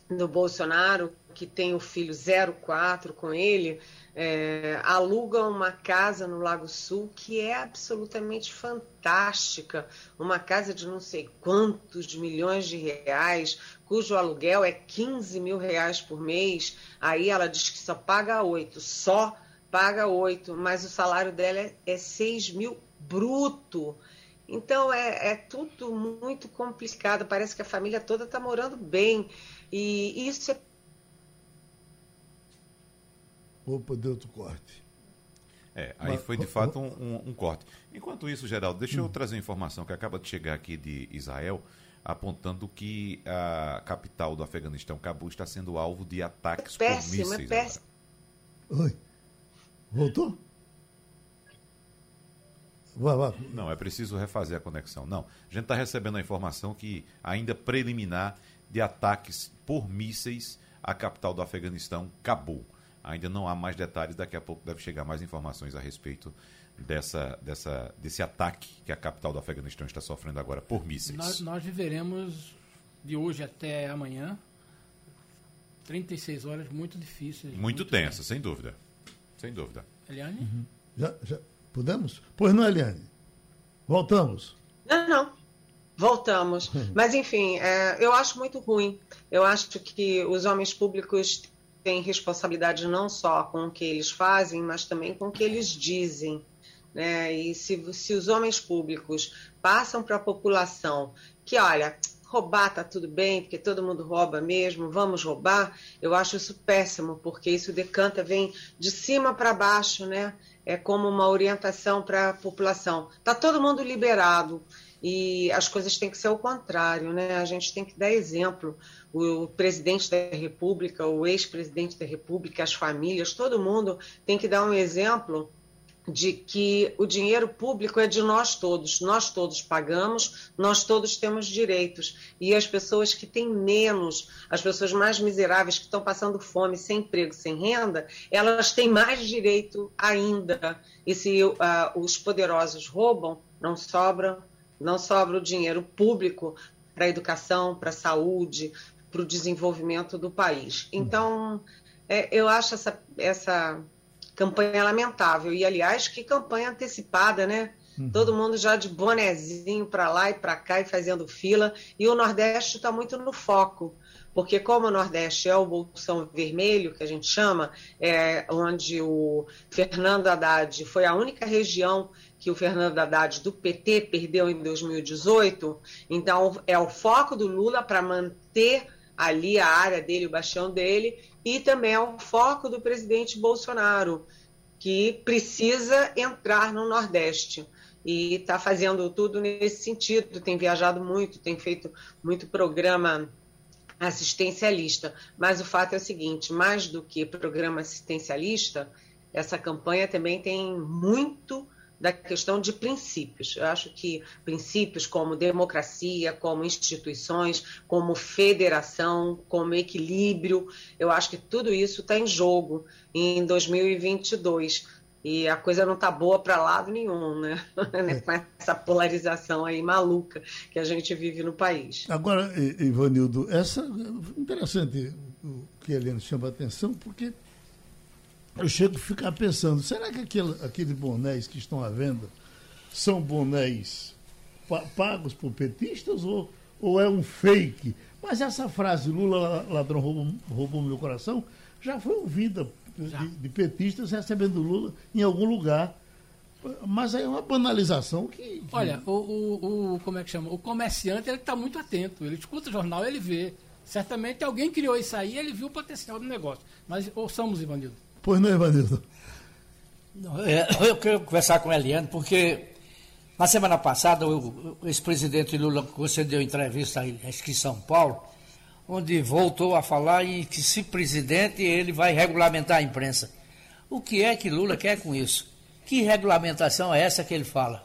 do Bolsonaro, que tem o filho 04 com ele, é, aluga uma casa no Lago Sul que é absolutamente fantástica, uma casa de não sei quantos milhões de reais, cujo aluguel é 15 mil reais por mês. Aí ela diz que só paga oito, só paga oito, mas o salário dela é, é 6 mil bruto. Então é, é, tudo muito complicado. Parece que a família toda está morando bem. E isso é Opa, deu outro corte. É, aí foi de fato um, um, um corte. Enquanto isso, Geraldo, deixa eu hum. trazer uma informação que acaba de chegar aqui de Israel, apontando que a capital do Afeganistão, Cabul, está sendo alvo de ataques é péssimo, por mísseis. É péssimo. Oi. Voltou? Vai, vai. Não, é preciso refazer a conexão. Não, a gente está recebendo a informação que ainda preliminar de ataques por mísseis à capital do Afeganistão, Cabul. Ainda não há mais detalhes, daqui a pouco deve chegar mais informações a respeito dessa, dessa, desse ataque que a capital do Afeganistão está sofrendo agora por mísseis. Nós, nós viveremos de hoje até amanhã 36 horas muito difíceis. Muito, muito tensa, sem dúvida. Sem dúvida. Eliane? Uhum. Já, já podemos? Pois não, Eliane. Voltamos. Não, não. Voltamos. Mas, enfim, é, eu acho muito ruim. Eu acho que os homens públicos têm responsabilidade não só com o que eles fazem, mas também com o que eles dizem. Né? E se, se os homens públicos passam para a população que, olha, roubar tá tudo bem, porque todo mundo rouba mesmo, vamos roubar, eu acho isso péssimo, porque isso decanta, vem de cima para baixo, né? É como uma orientação para a população. Tá todo mundo liberado e as coisas têm que ser o contrário, né? A gente tem que dar exemplo o presidente da República, o ex-presidente da República, as famílias, todo mundo tem que dar um exemplo de que o dinheiro público é de nós todos, nós todos pagamos, nós todos temos direitos. E as pessoas que têm menos, as pessoas mais miseráveis que estão passando fome, sem emprego, sem renda, elas têm mais direito ainda. E se uh, os poderosos roubam, não sobra, não sobra o dinheiro público para a educação, para a saúde, para o desenvolvimento do país. Então, é, eu acho essa, essa campanha lamentável. E, aliás, que campanha antecipada, né? Uhum. Todo mundo já de bonezinho para lá e para cá e fazendo fila. E o Nordeste está muito no foco, porque como o Nordeste é o bolsão vermelho, que a gente chama, é onde o Fernando Haddad foi a única região que o Fernando Haddad do PT perdeu em 2018, então é o foco do Lula para manter ali a área dele, o bastião dele, e também é o foco do presidente Bolsonaro, que precisa entrar no Nordeste. E está fazendo tudo nesse sentido, tem viajado muito, tem feito muito programa assistencialista. Mas o fato é o seguinte: mais do que programa assistencialista, essa campanha também tem muito da questão de princípios. Eu acho que princípios como democracia, como instituições, como federação, como equilíbrio, eu acho que tudo isso está em jogo em 2022. E a coisa não está boa para lado nenhum, né? Com essa polarização aí maluca que a gente vive no país. Agora, Ivanildo, essa interessante o que a Helena chama a atenção, porque eu chego a ficar pensando, será que aquele, aqueles bonés que estão à venda são bonés pagos por petistas ou, ou é um fake? Mas essa frase, Lula ladrão roubou, roubou meu coração, já foi ouvida de, de, petistas recebendo Lula em algum lugar. Mas aí é uma banalização que. que... Olha, o, o, o, como é que chama? O comerciante ele está muito atento. Ele escuta o jornal, ele vê. Certamente alguém criou isso aí, ele viu o potencial do negócio. Mas ouçamos, Ivanildo. Pois não, Ivanildo. É, eu quero conversar com a Eliane, porque na semana passada o ex-presidente Lula concedeu entrevista aqui em São Paulo, onde voltou a falar em que se presidente ele vai regulamentar a imprensa. O que é que Lula quer com isso? Que regulamentação é essa que ele fala?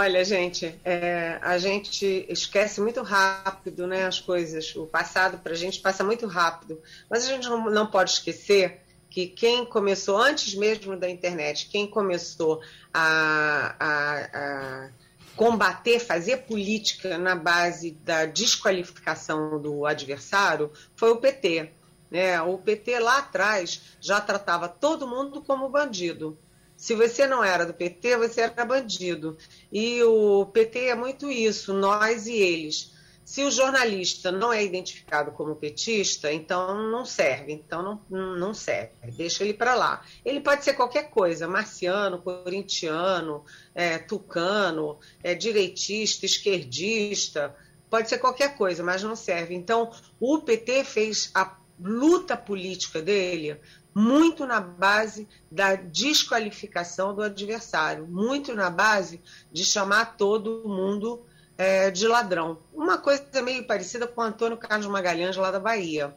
Olha, gente, é, a gente esquece muito rápido né, as coisas. O passado para a gente passa muito rápido. Mas a gente não, pode esquecer que quem começou, antes mesmo da internet, quem começou a, a, a combater, fazer política na base da desqualificação do adversário foi o PT. Né? O PT lá atrás já tratava todo mundo como bandido. Se você não era do PT, você era bandido. E o PT é muito isso, nós e eles. Se o jornalista não é identificado como petista, então não serve, então não, não serve, deixa ele para lá. Ele pode ser qualquer coisa, marciano, corintiano, é, tucano, é, direitista, esquerdista, pode ser qualquer coisa, mas não serve. Então, o PT fez a luta política dele muito na base da desqualificação do adversário, muito na base de chamar todo mundo é, de ladrão. Uma coisa meio parecida com o Antônio Carlos Magalhães, lá da Bahia.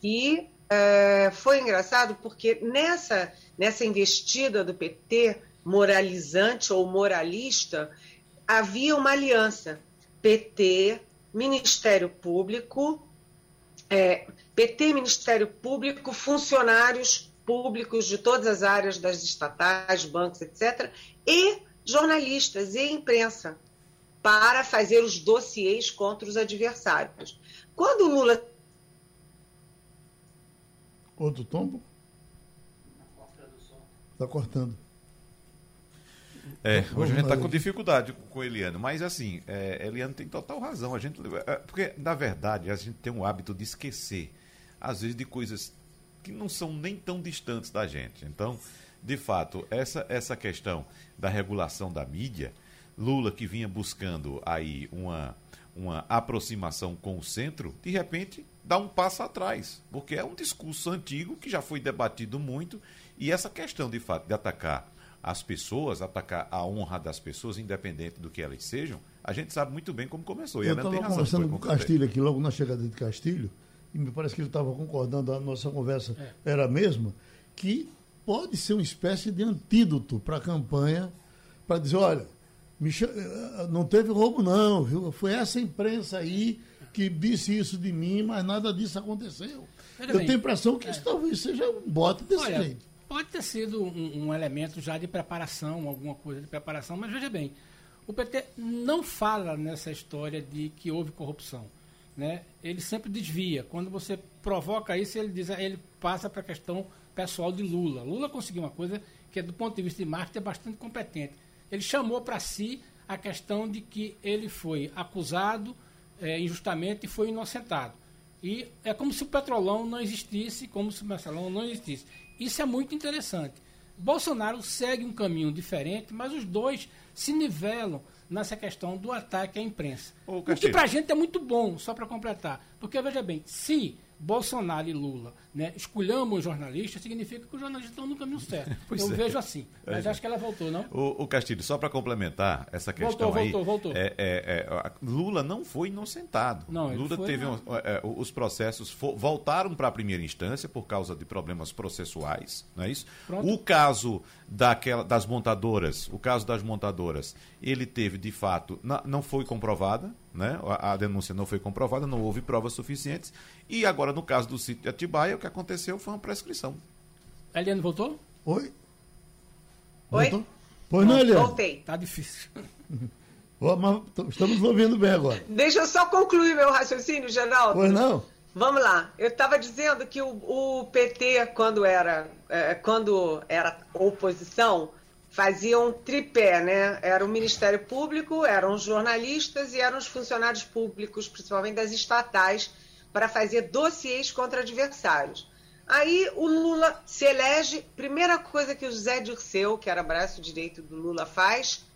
E é, foi engraçado porque nessa, nessa investida do PT, moralizante ou moralista, havia uma aliança. PT, Ministério Público, é, PT, Ministério Público, funcionários públicos de todas as áreas das estatais, bancos, etc., e jornalistas e imprensa, para fazer os dossiês contra os adversários. Quando o Lula. Outro tombo? Está cortando. É, hoje a gente está com dificuldade com Eliane, mas assim, é, Eliane tem total razão. A gente, é, porque, na verdade, a gente tem um hábito de esquecer, às vezes, de coisas que não são nem tão distantes da gente. Então, de fato, essa, essa questão da regulação da mídia, Lula que vinha buscando aí uma, uma aproximação com o centro, de repente dá um passo atrás, porque é um discurso antigo que já foi debatido muito, e essa questão, de fato, de atacar as pessoas, atacar a honra das pessoas, independente do que elas sejam, a gente sabe muito bem como começou. Eu estava conversando com o Castilho aqui, logo na chegada de Castilho, e me parece que ele estava concordando, a nossa conversa é. era a mesma, que pode ser uma espécie de antídoto para a campanha, para dizer, olha, eh, não teve roubo não, viu? Foi essa imprensa aí que disse isso de mim, mas nada disso aconteceu. Eu bem, tenho a impressão que é. isso talvez seja um bote desse olha, jeito. Pode ter sido um, um, elemento já de preparação, alguma coisa de preparação, mas veja bem, o PT não fala nessa história de que houve corrupção. Né? Ele sempre desvia. Quando você provoca isso, ele, diz, ele passa para a questão pessoal de Lula. Lula conseguiu uma coisa que, do ponto de vista de marketing, é bastante competente. Ele chamou para si a questão de que ele foi acusado é, injustamente e foi inocentado. E é como se o petrolão não existisse, como se o mensalão não existisse. Isso é muito interessante. Bolsonaro segue um caminho diferente, mas os dois se nivelam nessa questão do ataque à imprensa. o que para a gente é muito bom, só para completar. Porque, veja bem, se Bolsonaro e Lula né, escolhamos jornalistas, significa que os jornalistas estão no caminho certo. Pois Eu é. vejo assim. Mas é. acho que ela voltou, não? O, o Castilho, só para complementar essa questão voltou, aí. Voltou, voltou. É, é, é Lula não foi inocentado. Não, Lula foi, teve um, é, os processos for, voltaram para a primeira instância por causa de problemas processuais, não é isso? Pronto. O caso daquela, das montadoras, o caso das montadoras, ele teve de fato, na, não foi comprovada, né? A, a, denúncia não foi comprovada, não houve provas suficientes. E agora, no caso do sítio de Atibaia, que aconteceu foi uma prescrição. Eliane voltou? Oi? Oi? Voltou? Pois não, Eliane? Voltei. Tá difícil. estamos ouvindo bem agora. Deixa eu só concluir meu raciocínio, Geraldo. Pois não? Vamos lá. Eu estava dizendo que o, o, PT, quando era, é, quando era oposição, fazia um tripé, né? Era o Ministério Público, eram os jornalistas e eram os funcionários públicos, principalmente das estatais, para fazer dossiês contra adversários. Aí o Lula se elege, primeira coisa que o José Dirceu, que era braço direito do Lula, faz,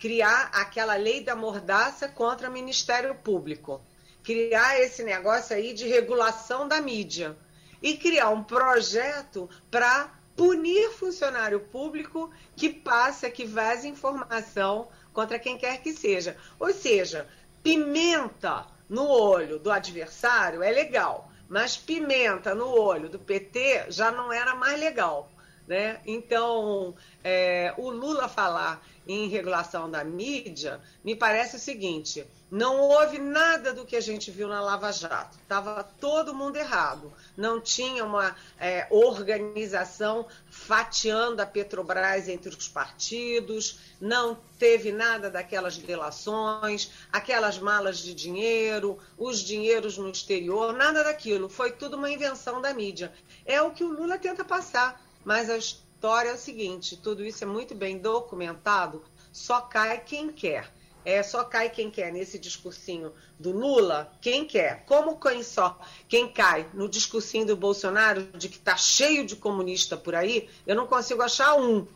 criar aquela lei da mordaça contra o Ministério Público criar esse negócio aí de regulação da mídia e criar um projeto para punir funcionário público que passa, que vaza informação contra quem quer que seja. Ou seja, pimenta no olho do adversário é legal, mas pimenta no olho do PT já não era mais legal. Né? Então, é, o Lula falar em regulação da mídia me parece o seguinte: não houve nada do que a gente viu na Lava Jato. Estava todo mundo errado. Não tinha uma é, organização fatiando a Petrobras entre os partidos, não teve nada daquelas delações, aquelas malas de dinheiro, os dinheiros no exterior, nada daquilo. Foi tudo uma invenção da mídia. É o que o Lula tenta passar. Mas a história é o seguinte: tudo isso é muito bem documentado, só cai quem quer é, só cai quem quer nesse discursinho do Lula, quem quer. Como quem só, quem cai no discursinho do Bolsonaro de que está cheio de comunista por aí, eu não consigo achar um.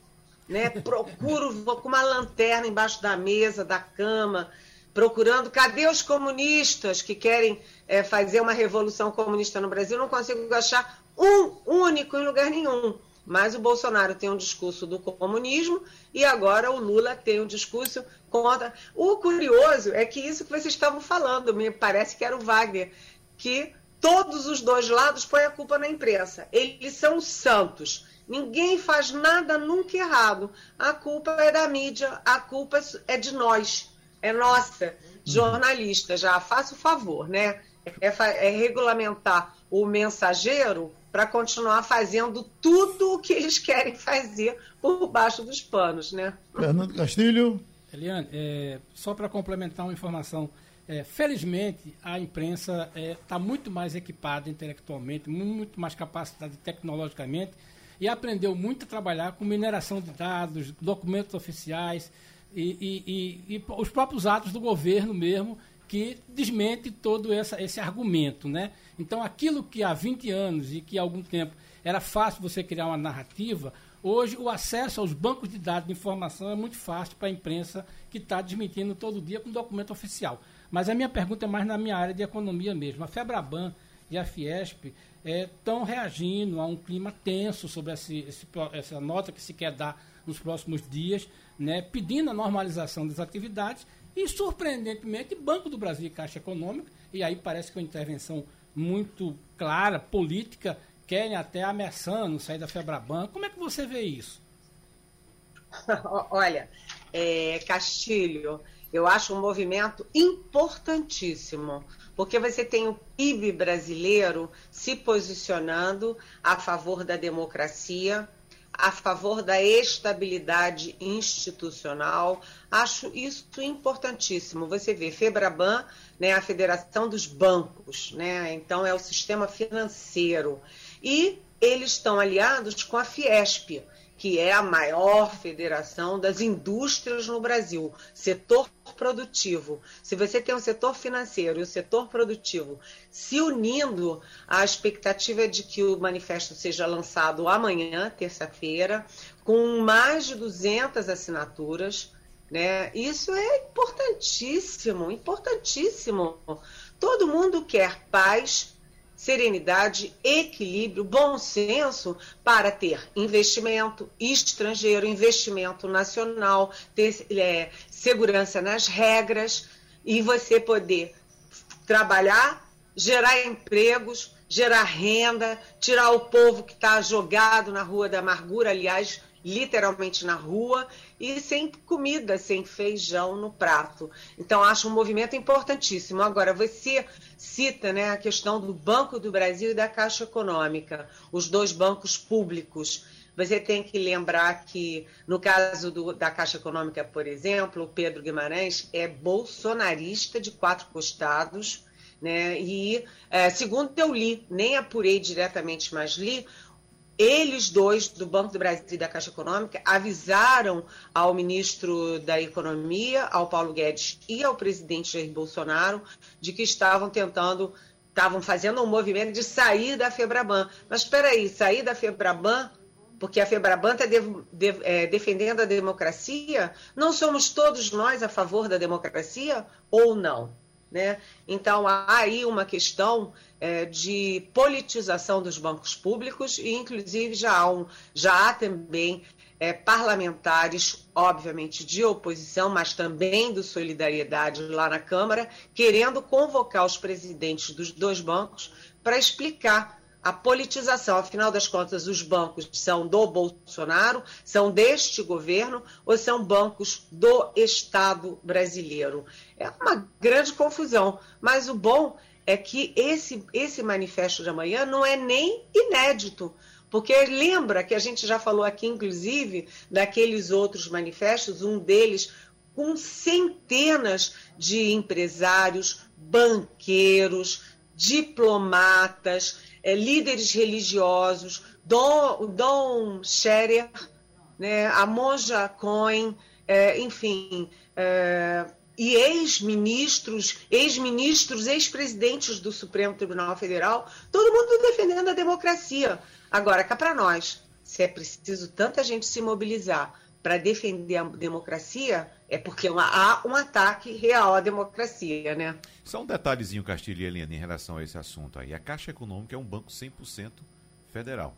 Né? Procuro, vou com uma lanterna embaixo da mesa, da cama, procurando cadê os comunistas que querem é, fazer uma revolução comunista no Brasil. Não consigo achar um único em lugar nenhum. Mas o Bolsonaro tem um discurso do comunismo e agora o Lula tem um discurso contra. O curioso é que isso que vocês estavam falando, me parece que era o Wagner, que todos os dois lados põem a culpa na imprensa. Eles são santos. Ninguém faz nada nunca errado. A culpa é da mídia, a culpa é de nós, é nossa, jornalistas. Já faça o favor, né? É, é regulamentar o mensageiro para continuar fazendo tudo o que eles querem fazer por baixo dos panos, né? Fernando Castilho. Eliane, é, só para complementar uma informação, é, felizmente a imprensa está é, tá muito mais equipada intelectualmente, muito mais capacitada tecnologicamente e aprendeu muito a trabalhar com mineração de dados, documentos oficiais e, e, e, e os próprios atos do governo mesmo que desmente todo essa, esse argumento, né? Então, aquilo que há 20 anos e que há algum tempo era fácil você criar uma narrativa, hoje o acesso aos bancos de dados de informação é muito fácil para a imprensa que está desmentindo todo dia com documento oficial. Mas a minha pergunta é mais na minha área de economia mesmo. A Febraban e a Fiesp estão é, reagindo a um clima tenso sobre esse, esse, essa nota que se quer dar nos próximos dias, né, pedindo a normalização das atividades e, surpreendentemente, Banco do Brasil e Caixa Econômica, e aí parece que é uma intervenção muito clara, política, querem até ameaçando sair da Febraban. Como é que você vê isso? Olha, é, Castilho, eu acho um movimento importantíssimo, porque você tem o PIB brasileiro se posicionando a favor da democracia, a favor da estabilidade institucional. Acho isso importantíssimo. Você vê, Febraban, né, a Federação dos Bancos, né, então é o sistema financeiro. E eles estão aliados com a Fiesp, que é a maior federação das indústrias no Brasil, setor produtivo. Se você tem um setor financeiro e o um setor produtivo se unindo, a expectativa é de que o manifesto seja lançado amanhã, terça-feira, com mais de 200 assinaturas. Né? Isso é importantíssimo, importantíssimo. Todo mundo quer paz, serenidade, equilíbrio, bom senso para ter investimento estrangeiro, investimento nacional, ter é, segurança nas regras e você poder trabalhar, gerar empregos, gerar renda, tirar o povo que está jogado na rua da amargura, aliás, literalmente na rua, e sem comida, sem feijão no prato. Então, acho um movimento importantíssimo. Agora, você cita né, a questão do Banco do Brasil e da Caixa Econômica, os dois bancos públicos. Você tem que lembrar que, no caso do, da Caixa Econômica, por exemplo, o Pedro Guimarães é bolsonarista de quatro costados, né? E, é, segundo eu li, nem apurei diretamente, mas li, eles dois, do Banco do Brasil e da Caixa Econômica, avisaram ao ministro da Economia, ao Paulo Guedes e ao presidente Jair Bolsonaro de que estavam tentando, estavam fazendo um movimento de sair da Febraban. Mas espera aí, sair da Febraban porque a Febraban está de, de, é, defendendo a democracia, não somos todos nós a favor da democracia ou não? Né? Então, há aí uma questão é, de politização dos bancos públicos e, inclusive, já há, um, já há também é, parlamentares, obviamente, de oposição, mas também do Solidariedade lá na Câmara, querendo convocar os presidentes dos dois bancos para explicar a politização. Afinal das contas, os bancos são do Bolsonaro, são deste governo ou são bancos do Estado brasileiro? É uma grande confusão. Mas o bom é que esse, esse manifesto de amanhã não é nem inédito. Porque lembra que a gente já falou aqui, inclusive, daqueles outros manifestos, um deles com centenas de empresários, banqueiros, diplomatas, é, líderes religiosos, Dom, Dom Scherer, né, a Monja Cohen, é, enfim, é, e ex-ministros, ex-ministros, ex-presidentes do Supremo Tribunal Federal, todo mundo defendendo a democracia. Agora, cá para nós, se é preciso tanta gente se mobilizar para defender a democracia, é porque há um ataque real à democracia, né? Só um detalhezinho, Castilho e Eliane, em relação a esse assunto aí. A Caixa Econômica é um banco 100% federal.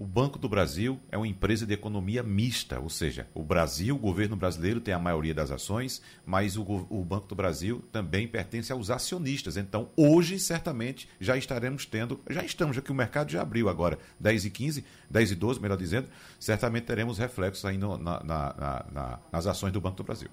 O Banco do Brasil é uma empresa de economia mista, ou seja, o Brasil, o governo brasileiro tem a maioria das ações, mas o, o, Banco do Brasil também pertence aos acionistas. Então, hoje, certamente, já estaremos tendo, já estamos, já que o mercado já abriu agora, 10 e 15, 10 e 12, melhor dizendo, certamente teremos reflexos aí no, na, na, na, nas ações do Banco do Brasil.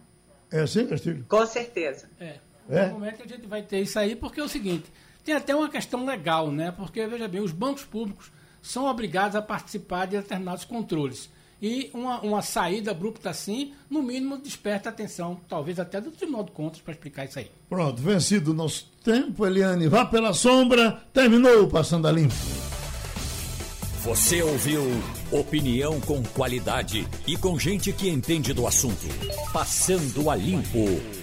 É assim, Castilho? Com certeza. É. é. No momento a gente vai ter isso aí, porque é o seguinte, tem até uma questão legal, né? Porque, veja bem, os bancos públicos são obrigados a participar de determinados controles. E uma, uma saída abrupta assim, no mínimo, desperta a atenção, talvez até do Tribunal de Contas, para explicar isso aí. Pronto, vencido o nosso tempo, Eliane, vá pela sombra, terminou Passando a Limpo. Você ouviu opinião com qualidade e com gente que entende do assunto. Passando a Limpo.